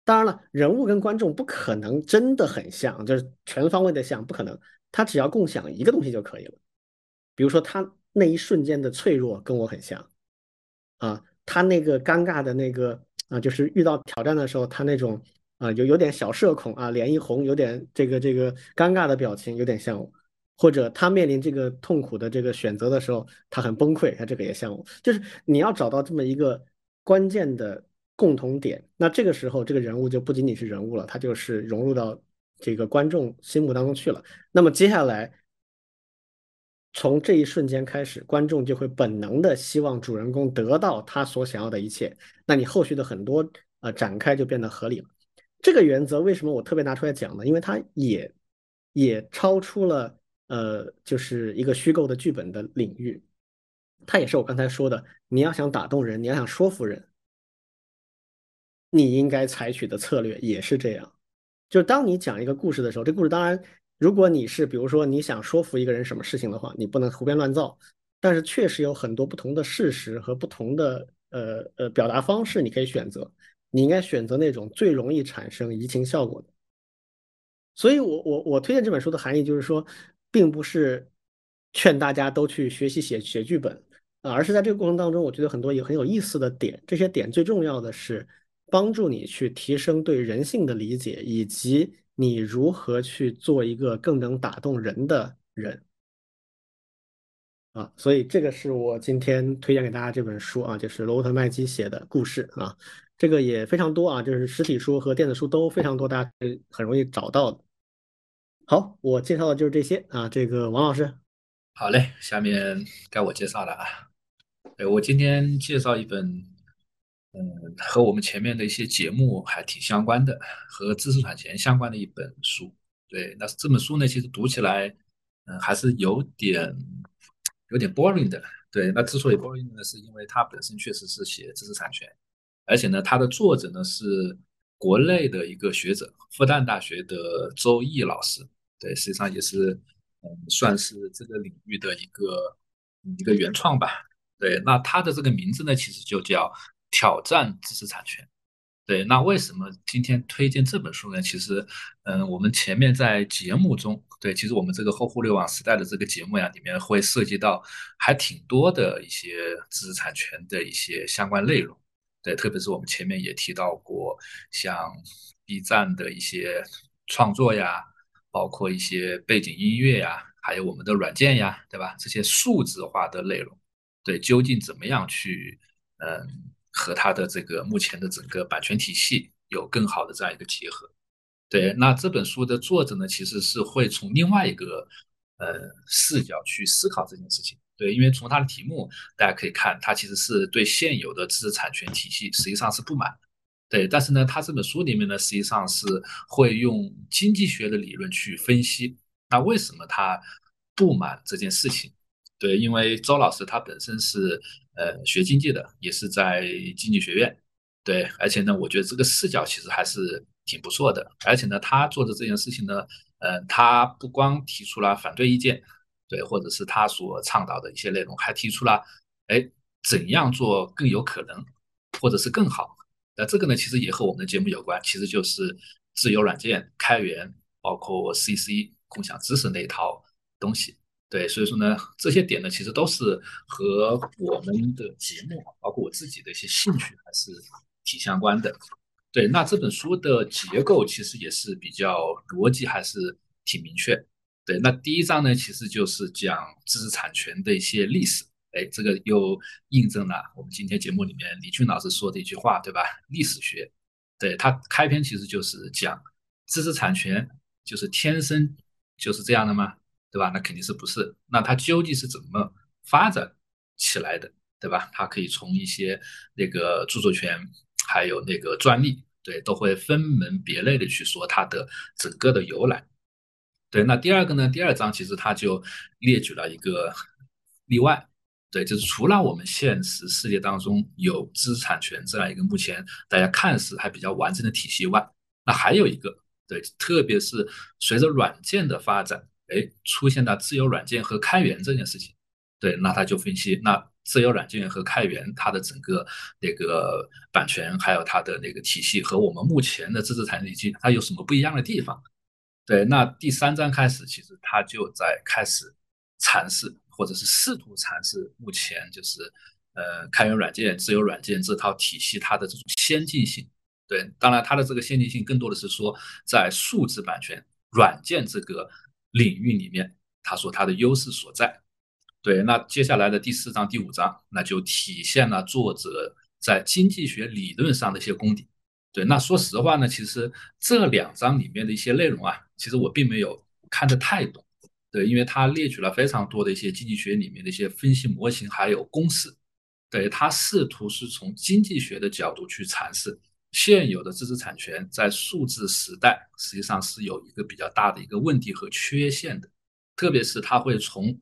当然了，人物跟观众不可能真的很像，就是全方位的像，不可能。他只要共享一个东西就可以了。比如说，他那一瞬间的脆弱跟我很像，啊，他那个尴尬的那个啊，就是遇到挑战的时候，他那种啊，有有点小社恐啊，脸一红，有点这个这个尴尬的表情，有点像我。或者他面临这个痛苦的这个选择的时候，他很崩溃，他这个也像我，就是你要找到这么一个关键的共同点，那这个时候这个人物就不仅仅是人物了，他就是融入到这个观众心目当中去了。那么接下来，从这一瞬间开始，观众就会本能的希望主人公得到他所想要的一切，那你后续的很多呃展开就变得合理了。这个原则为什么我特别拿出来讲呢？因为它也也超出了。呃，就是一个虚构的剧本的领域，它也是我刚才说的，你要想打动人，你要想说服人，你应该采取的策略也是这样。就是当你讲一个故事的时候，这故事当然，如果你是比如说你想说服一个人什么事情的话，你不能胡编乱造，但是确实有很多不同的事实和不同的呃呃表达方式，你可以选择，你应该选择那种最容易产生移情效果的。所以我我我推荐这本书的含义就是说。并不是劝大家都去学习写写剧本，而是在这个过程当中，我觉得很多有很有意思的点。这些点最重要的是帮助你去提升对人性的理解，以及你如何去做一个更能打动人的人啊。所以这个是我今天推荐给大家这本书啊，就是罗伯特麦基写的故事啊。这个也非常多啊，就是实体书和电子书都非常多，大家很容易找到的。好，我介绍的就是这些啊。这个王老师，好嘞，下面该我介绍了啊。哎我今天介绍一本，嗯，和我们前面的一些节目还挺相关的，和知识产权相关的一本书。对，那这本书呢，其实读起来嗯，还是有点有点 boring 的。对，那之所以 boring 呢，是因为它本身确实是写知识产权，而且呢，它的作者呢是国内的一个学者，复旦大学的周毅老师。对，实际上也是嗯，算是这个领域的一个一个原创吧。对，那他的这个名字呢，其实就叫挑战知识产权。对，那为什么今天推荐这本书呢？其实，嗯，我们前面在节目中，对，其实我们这个后互联网时代的这个节目呀，里面会涉及到还挺多的一些知识产权的一些相关内容。对，特别是我们前面也提到过，像 B 站的一些创作呀，包括一些背景音乐呀，还有我们的软件呀，对吧？这些数字化的内容，对，究竟怎么样去，嗯。和它的这个目前的整个版权体系有更好的这样一个结合，对，那这本书的作者呢，其实是会从另外一个呃视角去思考这件事情，对，因为从它的题目大家可以看，它其实是对现有的知识产权体系实际上是不满，对，但是呢，他这本书里面呢，实际上是会用经济学的理论去分析，那为什么他不满这件事情？对，因为周老师他本身是呃学经济的，也是在经济学院，对，而且呢，我觉得这个视角其实还是挺不错的，而且呢，他做的这件事情呢，呃，他不光提出了反对意见，对，或者是他所倡导的一些内容，还提出了，哎，怎样做更有可能，或者是更好，那这个呢，其实也和我们的节目有关，其实就是自由软件、开源，包括 CC 共享知识那一套东西。对，所以说呢，这些点呢，其实都是和我们的节目，包括我自己的一些兴趣，还是挺相关的。对，那这本书的结构其实也是比较逻辑，还是挺明确。对，那第一章呢，其实就是讲知识产权的一些历史。哎，这个又印证了我们今天节目里面李俊老师说的一句话，对吧？历史学，对他开篇其实就是讲知识产权就是天生就是这样的吗？对吧？那肯定是不是？那它究竟是怎么发展起来的？对吧？它可以从一些那个著作权，还有那个专利，对，都会分门别类的去说它的整个的由来。对，那第二个呢？第二章其实它就列举了一个例外，对，就是除了我们现实世界当中有知识产权这样一个目前大家看似还比较完整的体系外，那还有一个，对，特别是随着软件的发展。哎，出现了自由软件和开源这件事情，对，那他就分析，那自由软件和开源它的整个那个版权，还有它的那个体系和我们目前的知识产权体系，它有什么不一样的地方？对，那第三章开始，其实他就在开始阐释，或者是试图阐释目前就是呃开源软件、自由软件这套体系它的这种先进性。对，当然它的这个先进性更多的是说在数字版权软件这个。领域里面，他说他的优势所在，对，那接下来的第四章、第五章，那就体现了作者在经济学理论上的一些功底。对，那说实话呢，其实这两章里面的一些内容啊，其实我并没有看得太懂，对，因为他列举了非常多的一些经济学里面的一些分析模型还有公式，对他试图是从经济学的角度去阐释。现有的知识产权在数字时代实际上是有一个比较大的一个问题和缺陷的，特别是它会从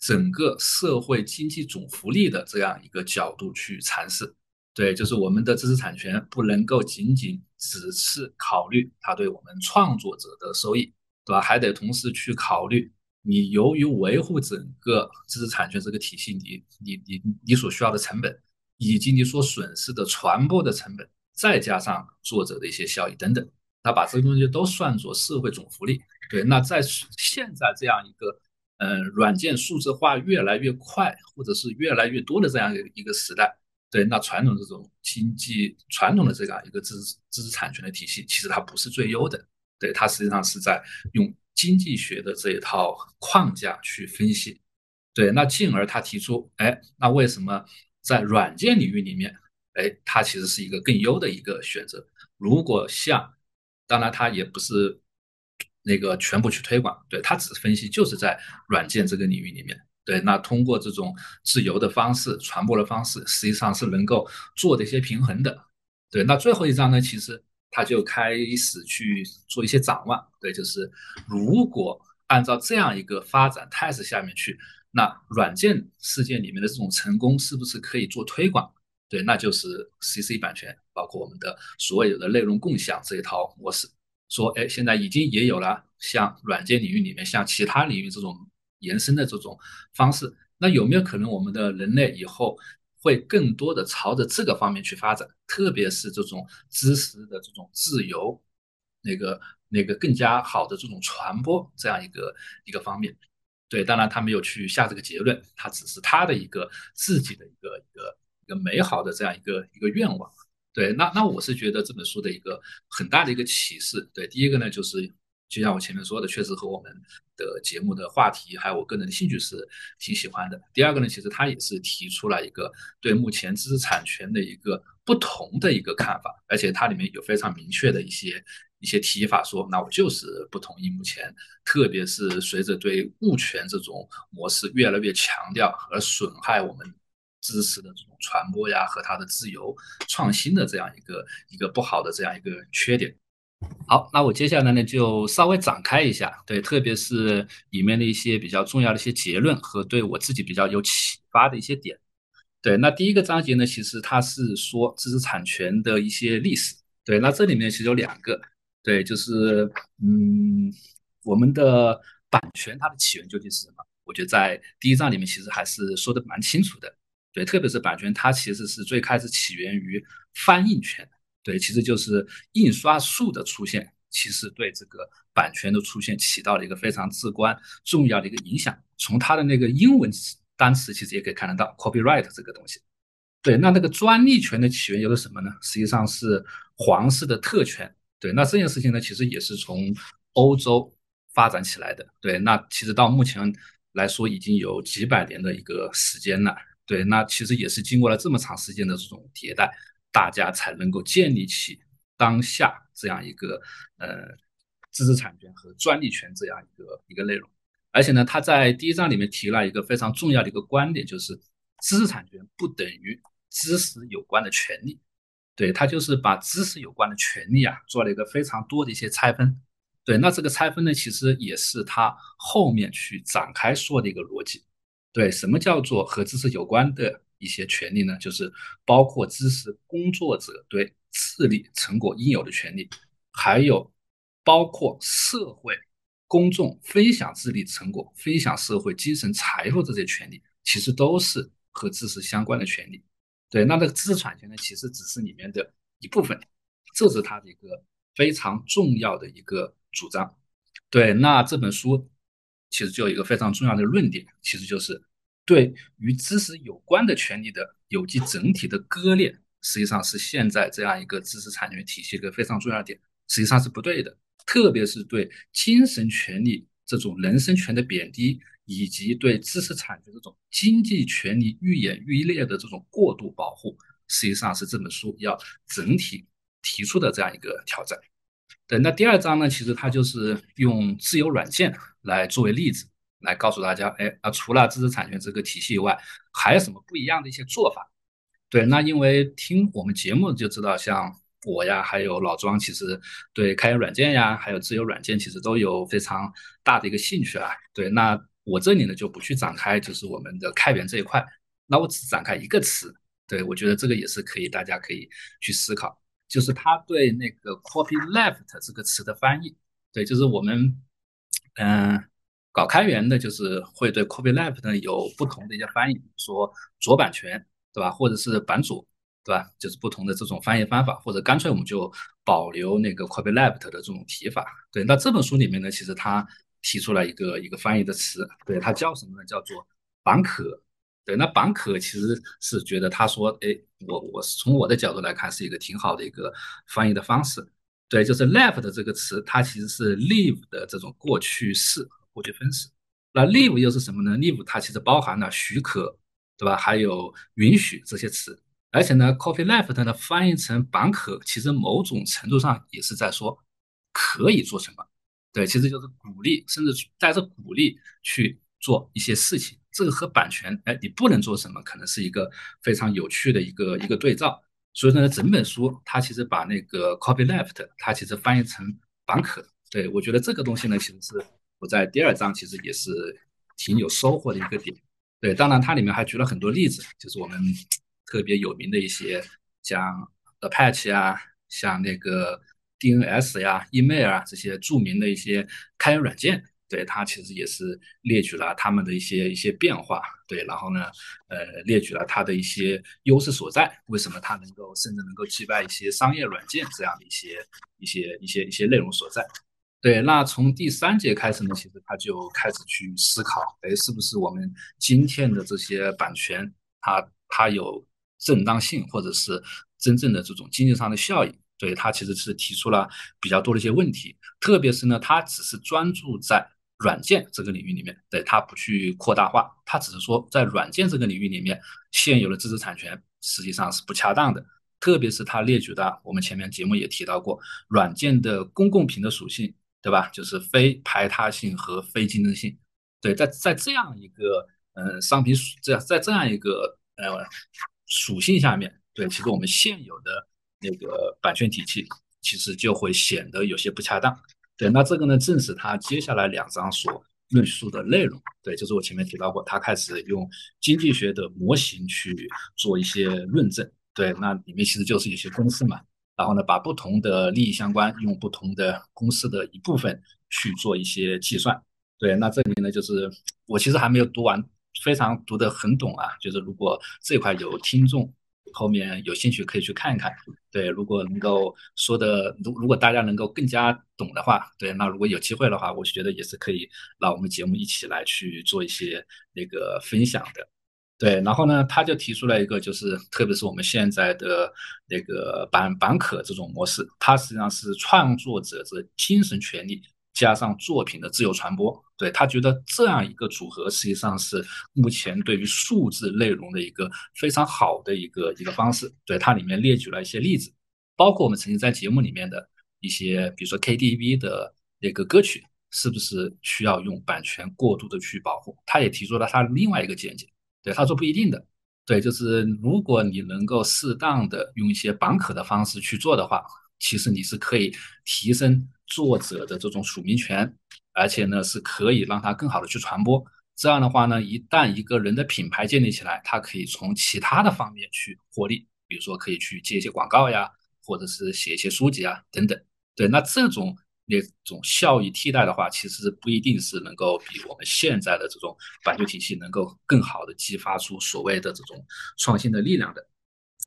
整个社会经济总福利的这样一个角度去阐释。对，就是我们的知识产权不能够仅仅只是考虑它对我们创作者的收益，对吧？还得同时去考虑你由于维护整个知识产权这个体系，你你你你所需要的成本，以及你所损失的传播的成本。再加上作者的一些效益等等，他把这个东西都算作社会总福利。对，那在现在这样一个，嗯，软件数字化越来越快，或者是越来越多的这样一个一个时代，对，那传统这种经济传统的这样一个知识知识产权的体系，其实它不是最优的。对，它实际上是在用经济学的这一套框架去分析。对，那进而他提出，哎，那为什么在软件领域里面？哎，它其实是一个更优的一个选择。如果像，当然它也不是那个全部去推广，对，它只是分析，就是在软件这个领域里面，对，那通过这种自由的方式、传播的方式，实际上是能够做的一些平衡的。对，那最后一章呢，其实它就开始去做一些展望，对，就是如果按照这样一个发展态势下面去，那软件世界里面的这种成功是不是可以做推广？对，那就是 CC 版权，包括我们的所有的内容共享这一套模式。说，哎，现在已经也有了像软件领域里面，像其他领域这种延伸的这种方式。那有没有可能我们的人类以后会更多的朝着这个方面去发展？特别是这种知识的这种自由，那个那个更加好的这种传播这样一个一个方面。对，当然他没有去下这个结论，他只是他的一个自己的一个一个一个美好的这样一个一个愿望。对，那那我是觉得这本书的一个很大的一个启示。对，第一个呢，就是就像我前面说的，确实和我们的节目的话题还有我个人的兴趣是挺喜欢的。第二个呢，其实他也是提出了一个对目前知识产权的一个不同的一个看法，而且它里面有非常明确的一些一些提法，说那我就是不同意目前，特别是随着对物权这种模式越来越强调而损害我们。知识的这种传播呀，和它的自由创新的这样一个一个不好的这样一个缺点。好，那我接下来呢就稍微展开一下，对，特别是里面的一些比较重要的一些结论和对我自己比较有启发的一些点。对，那第一个章节呢，其实它是说知识产权的一些历史。对，那这里面其实有两个，对，就是嗯，我们的版权它的起源究竟是什么？我觉得在第一章里面其实还是说的蛮清楚的。对，特别是版权，它其实是最开始起源于翻印权。对，其实就是印刷术的出现，其实对这个版权的出现起到了一个非常至关重要的一个影响。从它的那个英文单词，其实也可以看得到 copyright 这个东西。对，那那个专利权的起源又是什么呢？实际上是皇室的特权。对，那这件事情呢，其实也是从欧洲发展起来的。对，那其实到目前来说，已经有几百年的一个时间了。对，那其实也是经过了这么长时间的这种迭代，大家才能够建立起当下这样一个呃知识产权和专利权这样一个一个内容。而且呢，他在第一章里面提了一个非常重要的一个观点，就是知识产权不等于知识有关的权利。对他就是把知识有关的权利啊做了一个非常多的一些拆分。对，那这个拆分呢，其实也是他后面去展开说的一个逻辑。对，什么叫做和知识有关的一些权利呢？就是包括知识工作者对智力成果应有的权利，还有包括社会公众分享智力成果、分享社会精神财富这些权利，其实都是和知识相关的权利。对，那这个知识产权呢，其实只是里面的一部分，这是它的一个非常重要的一个主张。对，那这本书。其实就有一个非常重要的论点，其实就是对与知识有关的权利的有机整体的割裂，实际上是现在这样一个知识产权体系一个非常重要的点，实际上是不对的。特别是对精神权利这种人身权的贬低，以及对知识产权这种经济权利愈演愈烈的这种过度保护，实际上是这本书要整体提出的这样一个挑战。对，那第二章呢，其实它就是用自由软件来作为例子，来告诉大家，哎，啊，除了知识产权这个体系以外，还有什么不一样的一些做法？对，那因为听我们节目就知道，像我呀，还有老庄，其实对开源软件呀，还有自由软件，其实都有非常大的一个兴趣啊。对，那我这里呢就不去展开，就是我们的开源这一块，那我只展开一个词，对我觉得这个也是可以，大家可以去思考。就是他对那个 copyleft 这个词的翻译，对，就是我们嗯搞开源的，就是会对 copyleft 呢有不同的一些翻译，说左版权，对吧？或者是版主，对吧？就是不同的这种翻译方法，或者干脆我们就保留那个 copyleft 的这种提法。对，那这本书里面呢，其实他提出来一个一个翻译的词，对，它叫什么呢？叫做版可。对，那版可其实是觉得他说，哎，我我是从我的角度来看是一个挺好的一个翻译的方式。对，就是 left 这个词，它其实是 leave 的这种过去式和过去分词。那 leave 又是什么呢？leave 它其实包含了许可，对吧？还有允许这些词。而且呢，coffee left 呢翻译成版可，其实某种程度上也是在说可以做什么。对，其实就是鼓励，甚至带着鼓励去做一些事情。这个和版权，哎，你不能做什么，可能是一个非常有趣的一个一个对照。所以说呢，整本书它其实把那个 copyleft，它其实翻译成版可。对我觉得这个东西呢，其实是我在第二章其实也是挺有收获的一个点。对，当然它里面还举了很多例子，就是我们特别有名的一些，像 Apache 啊，像那个 DNS 呀、Email 啊这些著名的一些开源软件。对它其实也是列举了他们的一些一些变化，对，然后呢，呃，列举了它的一些优势所在，为什么它能够甚至能够击败一些商业软件这样的一些一些一些一些内容所在，对，那从第三节开始呢，其实他就开始去思考，哎，是不是我们今天的这些版权，它它有正当性，或者是真正的这种经济上的效益？对他其实是提出了比较多的一些问题，特别是呢，他只是专注在。软件这个领域里面，对它不去扩大化，它只是说在软件这个领域里面，现有的知识产权实际上是不恰当的。特别是它列举的，我们前面节目也提到过，软件的公共屏的属性，对吧？就是非排他性和非竞争性。对，在在这样一个呃商品属这样在这样一个呃属性下面，对，其实我们现有的那个版权体系其实就会显得有些不恰当。对，那这个呢，正是他接下来两章所论述的内容。对，就是我前面提到过，他开始用经济学的模型去做一些论证。对，那里面其实就是一些公式嘛。然后呢，把不同的利益相关，用不同的公式的一部分去做一些计算。对，那这里面呢，就是我其实还没有读完，非常读得很懂啊。就是如果这块有听众。后面有兴趣可以去看一看，对，如果能够说的，如如果大家能够更加懂的话，对，那如果有机会的话，我觉得也是可以让我们节目一起来去做一些那个分享的，对，然后呢，他就提出来一个，就是特别是我们现在的那个版版可这种模式，它实际上是创作者的精神权利。加上作品的自由传播，对他觉得这样一个组合实际上是目前对于数字内容的一个非常好的一个一个方式。对它里面列举了一些例子，包括我们曾经在节目里面的一些，比如说 KTV 的那个歌曲，是不是需要用版权过度的去保护？他也提出了他另外一个见解，对他说不一定的，对，就是如果你能够适当的用一些绑可的方式去做的话，其实你是可以提升。作者的这种署名权，而且呢是可以让他更好的去传播。这样的话呢，一旦一个人的品牌建立起来，他可以从其他的方面去获利，比如说可以去接一些广告呀，或者是写一些书籍啊等等。对，那这种那种效益替代的话，其实不一定是能够比我们现在的这种版权体系能够更好的激发出所谓的这种创新的力量的。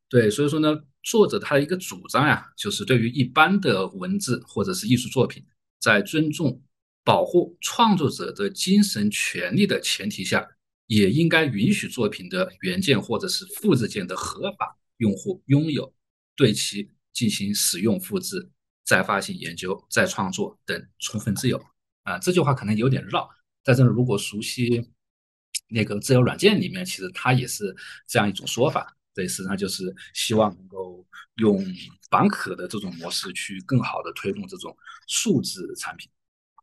对，所以说呢，作者他的一个主张呀，就是对于一般的文字或者是艺术作品，在尊重、保护创作者的精神权利的前提下，也应该允许作品的原件或者是复制件的合法用户拥有对其进行使用、复制、再发行、研究、再创作等充分自由。啊，这句话可能有点绕，但是如果熟悉那个自由软件里面，其实它也是这样一种说法。对，实际上就是希望能够用绑可的这种模式去更好的推动这种数字产品。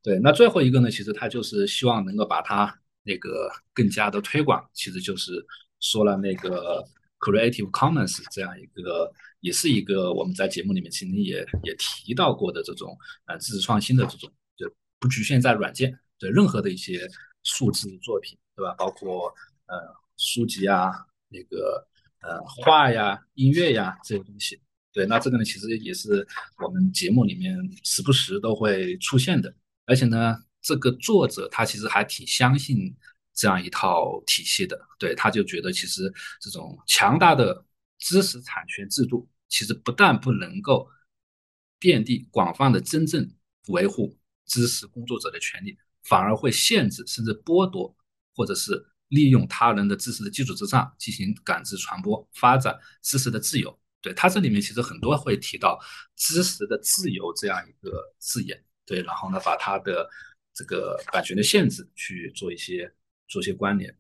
对，那最后一个呢，其实他就是希望能够把它那个更加的推广，其实就是说了那个 Creative Commons 这样一个，也是一个我们在节目里面曾经也也提到过的这种呃知识创新的这种，就不局限在软件，对任何的一些数字作品，对吧？包括呃书籍啊，那个。呃，画呀、音乐呀这些东西，对，那这个呢，其实也是我们节目里面时不时都会出现的。而且呢，这个作者他其实还挺相信这样一套体系的，对，他就觉得其实这种强大的知识产权制度，其实不但不能够遍地广泛的真正维护知识工作者的权利，反而会限制甚至剥夺，或者是。利用他人的知识的基础之上进行感知、传播、发展知识的自由。对他这里面其实很多会提到知识的自由这样一个字眼。对，然后呢，把他的这个版权的限制去做一些做一些关联。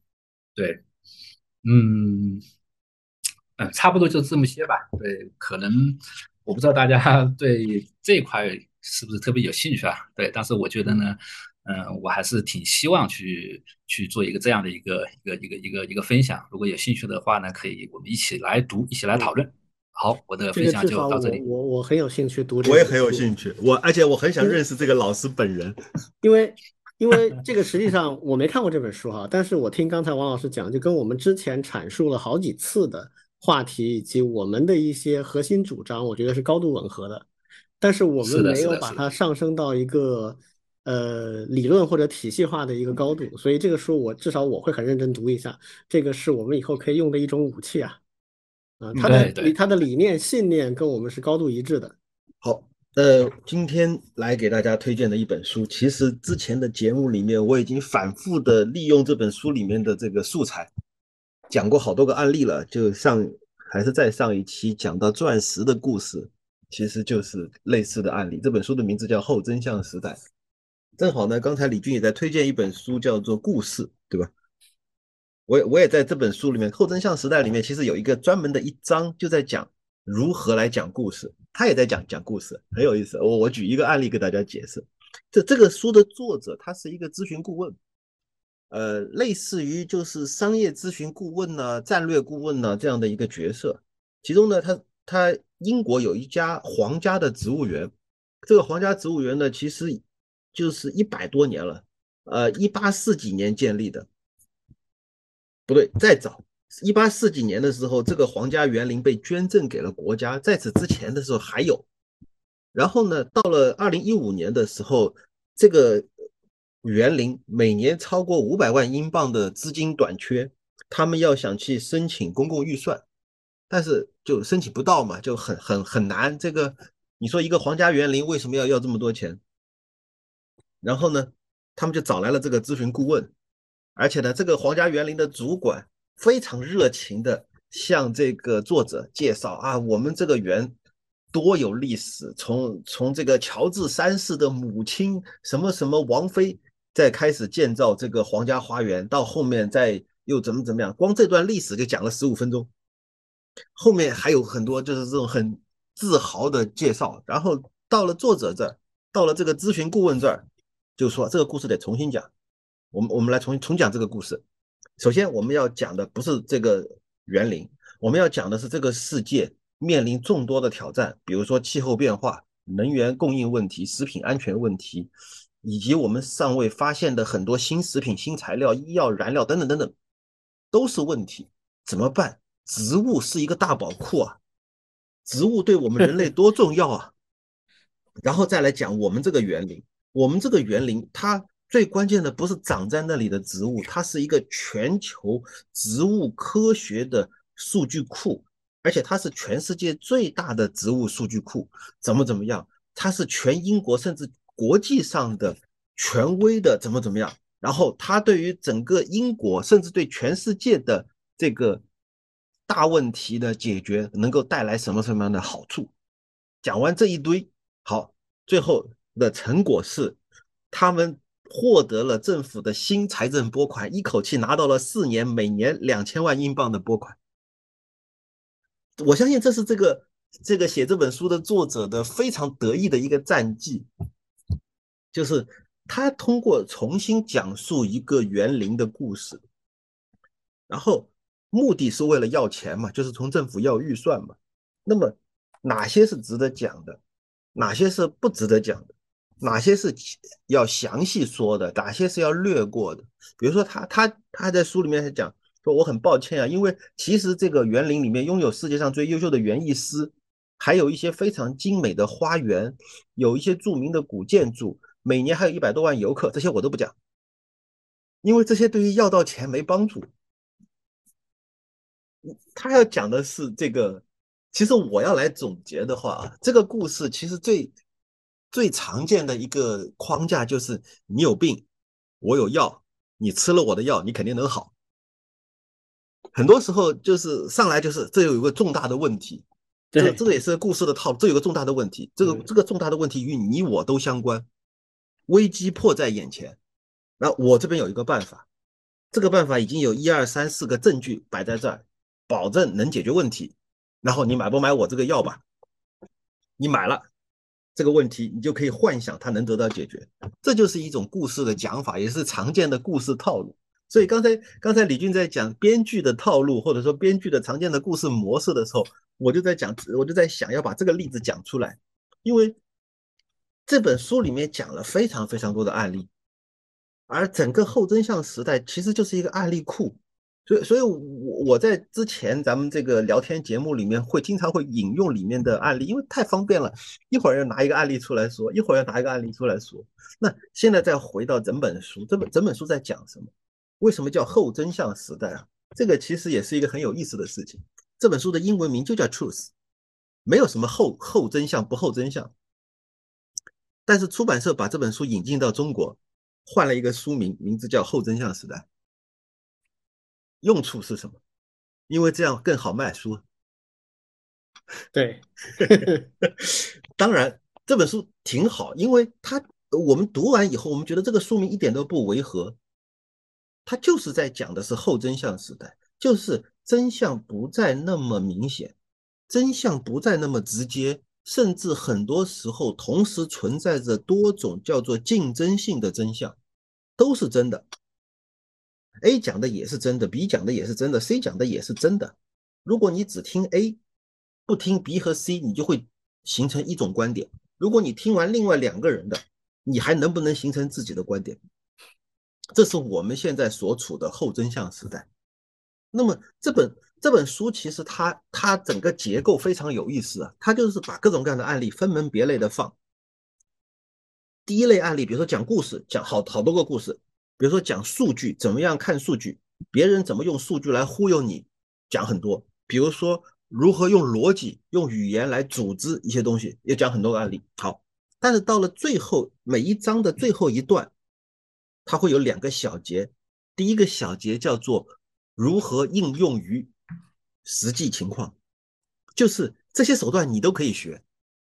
对，嗯嗯，差不多就这么些吧。对，可能我不知道大家对这块是不是特别有兴趣啊？对，但是我觉得呢。嗯，我还是挺希望去去做一个这样的一个一个一个一个一个分享。如果有兴趣的话呢，可以我们一起来读，一起来讨论。好，我的分享就到这里。我我很有兴趣读这个，我也很有兴趣。我而且我很想认识这个老师本人，因为因为这个实际上我没看过这本书哈，但是我听刚才王老师讲，就跟我们之前阐述了好几次的话题以及我们的一些核心主张，我觉得是高度吻合的。但是我们没有把它上升到一个呃理论或者体系化的一个高度，所以这个书我至少我会很认真读一下，这个是我们以后可以用的一种武器啊。啊，他的他的理念信念跟我们是高度一致的。好。呃，今天来给大家推荐的一本书，其实之前的节目里面我已经反复的利用这本书里面的这个素材，讲过好多个案例了。就上还是在上一期讲到钻石的故事，其实就是类似的案例。这本书的名字叫《后真相时代》，正好呢，刚才李军也在推荐一本书，叫做《故事》，对吧？我我也在这本书里面，《后真相时代》里面其实有一个专门的一章，就在讲如何来讲故事。他也在讲讲故事，很有意思。我我举一个案例给大家解释。这这个书的作者他是一个咨询顾问，呃，类似于就是商业咨询顾问呢、战略顾问呢这样的一个角色。其中呢，他他英国有一家皇家的植物园，这个皇家植物园呢，其实就是一百多年了，呃，一八四几年建立的，不对，再早。一八四几年的时候，这个皇家园林被捐赠给了国家。在此之前的时候还有，然后呢，到了二零一五年的时候，这个园林每年超过五百万英镑的资金短缺，他们要想去申请公共预算，但是就申请不到嘛，就很很很难。这个你说一个皇家园林为什么要要这么多钱？然后呢，他们就找来了这个咨询顾问，而且呢，这个皇家园林的主管。非常热情的向这个作者介绍啊，我们这个园多有历史，从从这个乔治三世的母亲什么什么王妃，在开始建造这个皇家花园，到后面再又怎么怎么样，光这段历史就讲了十五分钟，后面还有很多就是这种很自豪的介绍，然后到了作者这儿，到了这个咨询顾问这儿，就是说这个故事得重新讲，我们我们来重新重讲这个故事。首先，我们要讲的不是这个园林，我们要讲的是这个世界面临众多的挑战，比如说气候变化、能源供应问题、食品安全问题，以及我们尚未发现的很多新食品、新材料、医药燃料等等等等，都是问题。怎么办？植物是一个大宝库啊，植物对我们人类 多重要啊！然后再来讲我们这个园林，我们这个园林它。最关键的不是长在那里的植物，它是一个全球植物科学的数据库，而且它是全世界最大的植物数据库。怎么怎么样？它是全英国甚至国际上的权威的，怎么怎么样？然后它对于整个英国甚至对全世界的这个大问题的解决，能够带来什么什么样的好处？讲完这一堆，好，最后的成果是他们。获得了政府的新财政拨款，一口气拿到了四年每年两千万英镑的拨款。我相信这是这个这个写这本书的作者的非常得意的一个战绩，就是他通过重新讲述一个园林的故事，然后目的是为了要钱嘛，就是从政府要预算嘛。那么哪些是值得讲的，哪些是不值得讲的？哪些是要详细说的，哪些是要略过的？比如说，他他他还在书里面还讲说，我很抱歉啊，因为其实这个园林里面拥有世界上最优秀的园艺师，还有一些非常精美的花园，有一些著名的古建筑，每年还有一百多万游客，这些我都不讲，因为这些对于要到钱没帮助。他要讲的是这个，其实我要来总结的话啊，这个故事其实最。最常见的一个框架就是你有病，我有药，你吃了我的药，你肯定能好。很多时候就是上来就是这有一个重大的问题，这这个也是故事的套路。这有个重大的问题，这个这个重大的问题与你我都相关，危机迫在眼前。那我这边有一个办法，这个办法已经有一二三四个证据摆在这儿，保证能解决问题。然后你买不买我这个药吧？你买了。这个问题，你就可以幻想它能得到解决，这就是一种故事的讲法，也是常见的故事套路。所以刚才刚才李军在讲编剧的套路，或者说编剧的常见的故事模式的时候，我就在讲，我就在想要把这个例子讲出来，因为这本书里面讲了非常非常多的案例，而整个后真相时代其实就是一个案例库。所以，所以我我在之前咱们这个聊天节目里面会经常会引用里面的案例，因为太方便了，一会儿要拿一个案例出来说，一会儿要拿一个案例出来说。那现在再回到整本书，这本整本书在讲什么？为什么叫后真相时代啊？这个其实也是一个很有意思的事情。这本书的英文名就叫 Truth，没有什么后后真相不后真相。但是出版社把这本书引进到中国，换了一个书名，名字叫后真相时代。用处是什么？因为这样更好卖书。对，当然这本书挺好，因为它我们读完以后，我们觉得这个书名一点都不违和。它就是在讲的是后真相时代，就是真相不再那么明显，真相不再那么直接，甚至很多时候同时存在着多种叫做竞争性的真相，都是真的。A 讲的也是真的，B 讲的也是真的，C 讲的也是真的。如果你只听 A，不听 B 和 C，你就会形成一种观点。如果你听完另外两个人的，你还能不能形成自己的观点？这是我们现在所处的后真相时代。那么这本这本书其实它它整个结构非常有意思啊，它就是把各种各样的案例分门别类的放。第一类案例，比如说讲故事，讲好好多个故事。比如说讲数据怎么样看数据，别人怎么用数据来忽悠你，讲很多。比如说如何用逻辑、用语言来组织一些东西，也讲很多个案例。好，但是到了最后每一章的最后一段，它会有两个小节。第一个小节叫做如何应用于实际情况，就是这些手段你都可以学，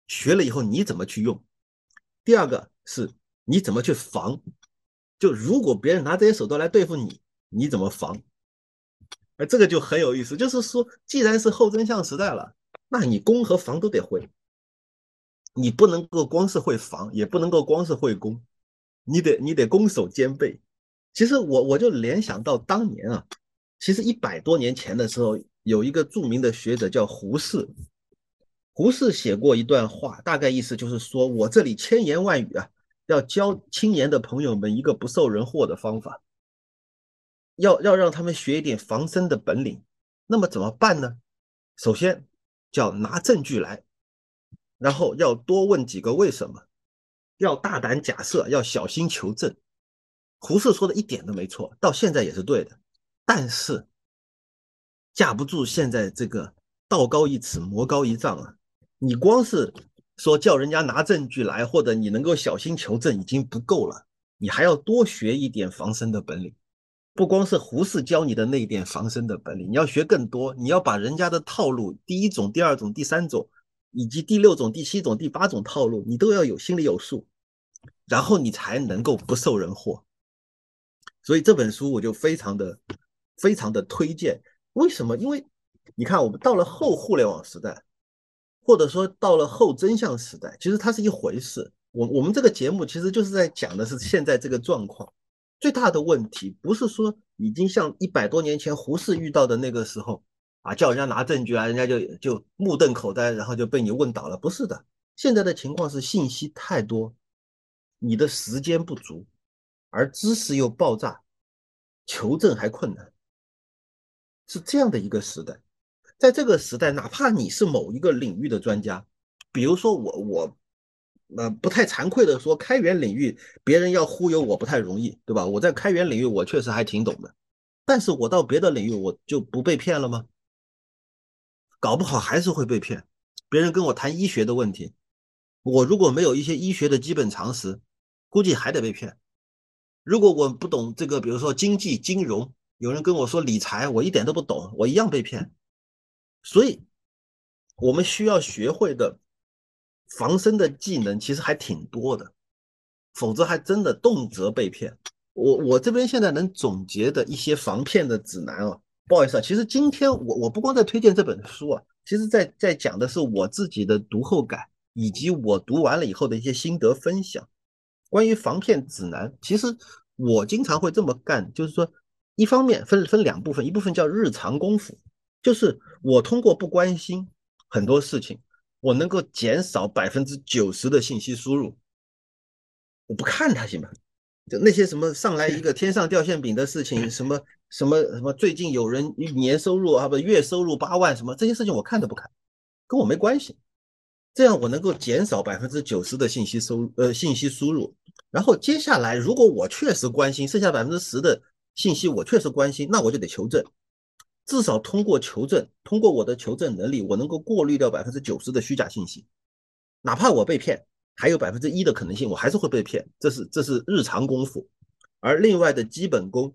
学了以后你怎么去用。第二个是你怎么去防。就如果别人拿这些手段来对付你，你怎么防？哎，这个就很有意思。就是说，既然是后真相时代了，那你攻和防都得会。你不能够光是会防，也不能够光是会攻，你得你得攻守兼备。其实我我就联想到当年啊，其实一百多年前的时候，有一个著名的学者叫胡适，胡适写过一段话，大概意思就是说我这里千言万语啊。要教青年的朋友们一个不受人祸的方法，要要让他们学一点防身的本领。那么怎么办呢？首先叫拿证据来，然后要多问几个为什么，要大胆假设，要小心求证。胡适说的一点都没错，到现在也是对的。但是架不住现在这个道高一尺，魔高一丈啊！你光是。说叫人家拿证据来，或者你能够小心求证已经不够了，你还要多学一点防身的本领。不光是胡适教你的那一点防身的本领，你要学更多。你要把人家的套路，第一种、第二种、第三种，以及第六种、第七种、第八种套路，你都要有心里有数，然后你才能够不受人祸。所以这本书我就非常的、非常的推荐。为什么？因为你看，我们到了后互联网时代。或者说到了后真相时代，其实它是一回事。我我们这个节目其实就是在讲的是现在这个状况。最大的问题不是说已经像一百多年前胡适遇到的那个时候啊，叫人家拿证据啊，人家就就目瞪口呆，然后就被你问倒了。不是的，现在的情况是信息太多，你的时间不足，而知识又爆炸，求证还困难，是这样的一个时代。在这个时代，哪怕你是某一个领域的专家，比如说我，我，呃，不太惭愧的说，开源领域别人要忽悠我不太容易，对吧？我在开源领域我确实还挺懂的，但是我到别的领域我就不被骗了吗？搞不好还是会被骗。别人跟我谈医学的问题，我如果没有一些医学的基本常识，估计还得被骗。如果我不懂这个，比如说经济金融，有人跟我说理财，我一点都不懂，我一样被骗。所以，我们需要学会的防身的技能其实还挺多的，否则还真的动辄被骗。我我这边现在能总结的一些防骗的指南啊，不好意思啊，其实今天我我不光在推荐这本书啊，其实在在讲的是我自己的读后感，以及我读完了以后的一些心得分享。关于防骗指南，其实我经常会这么干，就是说，一方面分分两部分，一部分叫日常功夫。就是我通过不关心很多事情，我能够减少百分之九十的信息输入。我不看它行吗？就那些什么上来一个天上掉馅饼的事情，什么什么什么，最近有人年收入啊不月收入八万什么这些事情我看都不看，跟我没关系。这样我能够减少百分之九十的信息收呃信息输入，然后接下来如果我确实关心，剩下百分之十的信息我确实关心，那我就得求证，至少通过求证，通过我的求证能力，我能够过滤掉百分之九十的虚假信息，哪怕我被骗。还有百分之一的可能性，我还是会被骗，这是这是日常功夫，而另外的基本功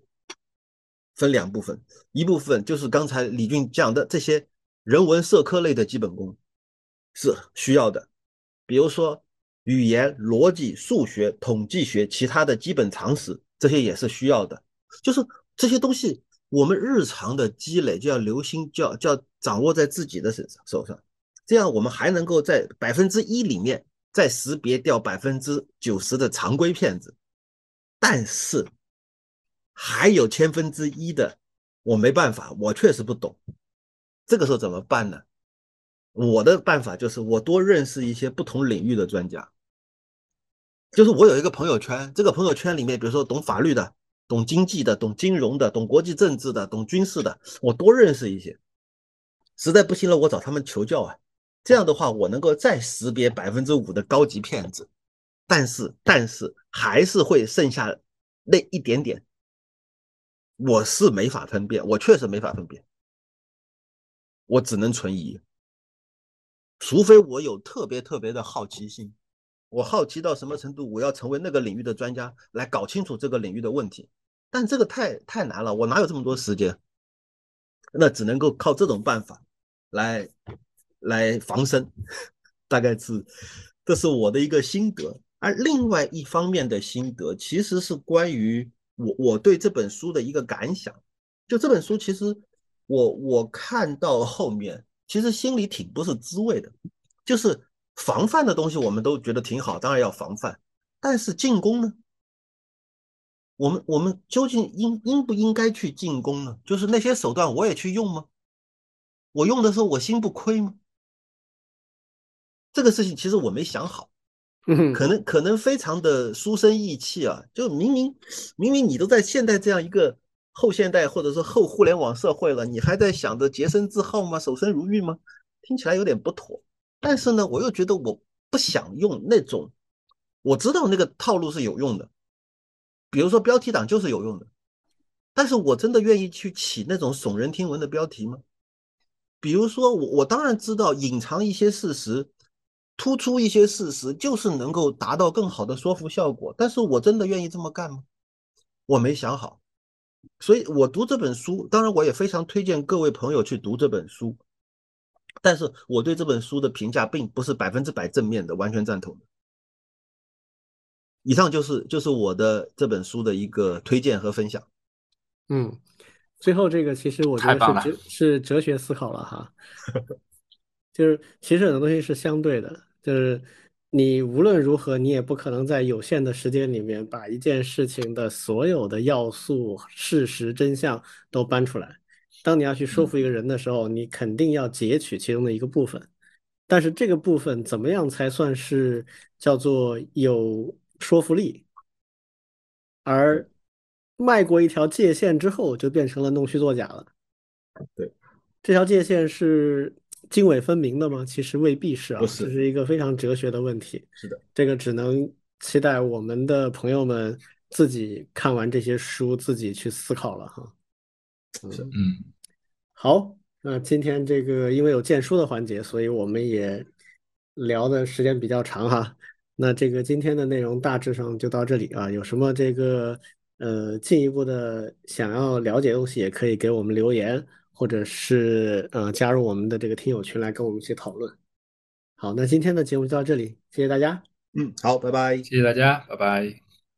分两部分，一部分就是刚才李俊讲的这些人文社科类的基本功是需要的，比如说语言、逻辑、数学、统计学，其他的基本常识这些也是需要的，就是这些东西我们日常的积累就要留心，就要就要掌握在自己的手手上，这样我们还能够在百分之一里面。再识别掉百分之九十的常规骗子，但是还有千分之一的我没办法，我确实不懂。这个时候怎么办呢？我的办法就是我多认识一些不同领域的专家。就是我有一个朋友圈，这个朋友圈里面，比如说懂法律的、懂经济的、懂金融的、懂国际政治的、懂军事的，我多认识一些。实在不行了，我找他们求教啊。这样的话，我能够再识别百分之五的高级骗子，但是但是还是会剩下那一点点，我是没法分辨，我确实没法分辨，我只能存疑，除非我有特别特别的好奇心，我好奇到什么程度，我要成为那个领域的专家来搞清楚这个领域的问题，但这个太太难了，我哪有这么多时间？那只能够靠这种办法来。来防身，大概是，这是我的一个心得。而另外一方面的心得，其实是关于我我对这本书的一个感想。就这本书，其实我我看到后面，其实心里挺不是滋味的。就是防范的东西，我们都觉得挺好，当然要防范。但是进攻呢？我们我们究竟应应不应该去进攻呢？就是那些手段，我也去用吗？我用的时候，我心不亏吗？这个事情其实我没想好，可能可能非常的书生意气啊，就明明明明你都在现代这样一个后现代或者说后互联网社会了，你还在想着洁身自好吗？守身如玉吗？听起来有点不妥。但是呢，我又觉得我不想用那种，我知道那个套路是有用的，比如说标题党就是有用的，但是我真的愿意去起那种耸人听闻的标题吗？比如说我我当然知道隐藏一些事实。突出一些事实，就是能够达到更好的说服效果。但是我真的愿意这么干吗？我没想好。所以我读这本书，当然我也非常推荐各位朋友去读这本书。但是我对这本书的评价并不是百分之百正面的，完全赞同的。以上就是就是我的这本书的一个推荐和分享。嗯，最后这个其实我觉得是哲是哲学思考了哈，就是其实很多东西是相对的。就是你无论如何，你也不可能在有限的时间里面把一件事情的所有的要素、事实、真相都搬出来。当你要去说服一个人的时候，你肯定要截取其中的一个部分。但是这个部分怎么样才算是叫做有说服力？而迈过一条界限之后，就变成了弄虚作假了。对，这条界限是。经纬分明的吗？其实未必是啊，这是一个非常哲学的问题。是的，这个只能期待我们的朋友们自己看完这些书，自己去思考了哈。是，嗯，好，那今天这个因为有荐书的环节，所以我们也聊的时间比较长哈。那这个今天的内容大致上就到这里啊。有什么这个呃进一步的想要了解的东西，也可以给我们留言。或者是呃加入我们的这个听友群来跟我们一起讨论。好，那今天的节目就到这里，谢谢大家。嗯，好，拜拜，谢谢大家，拜拜。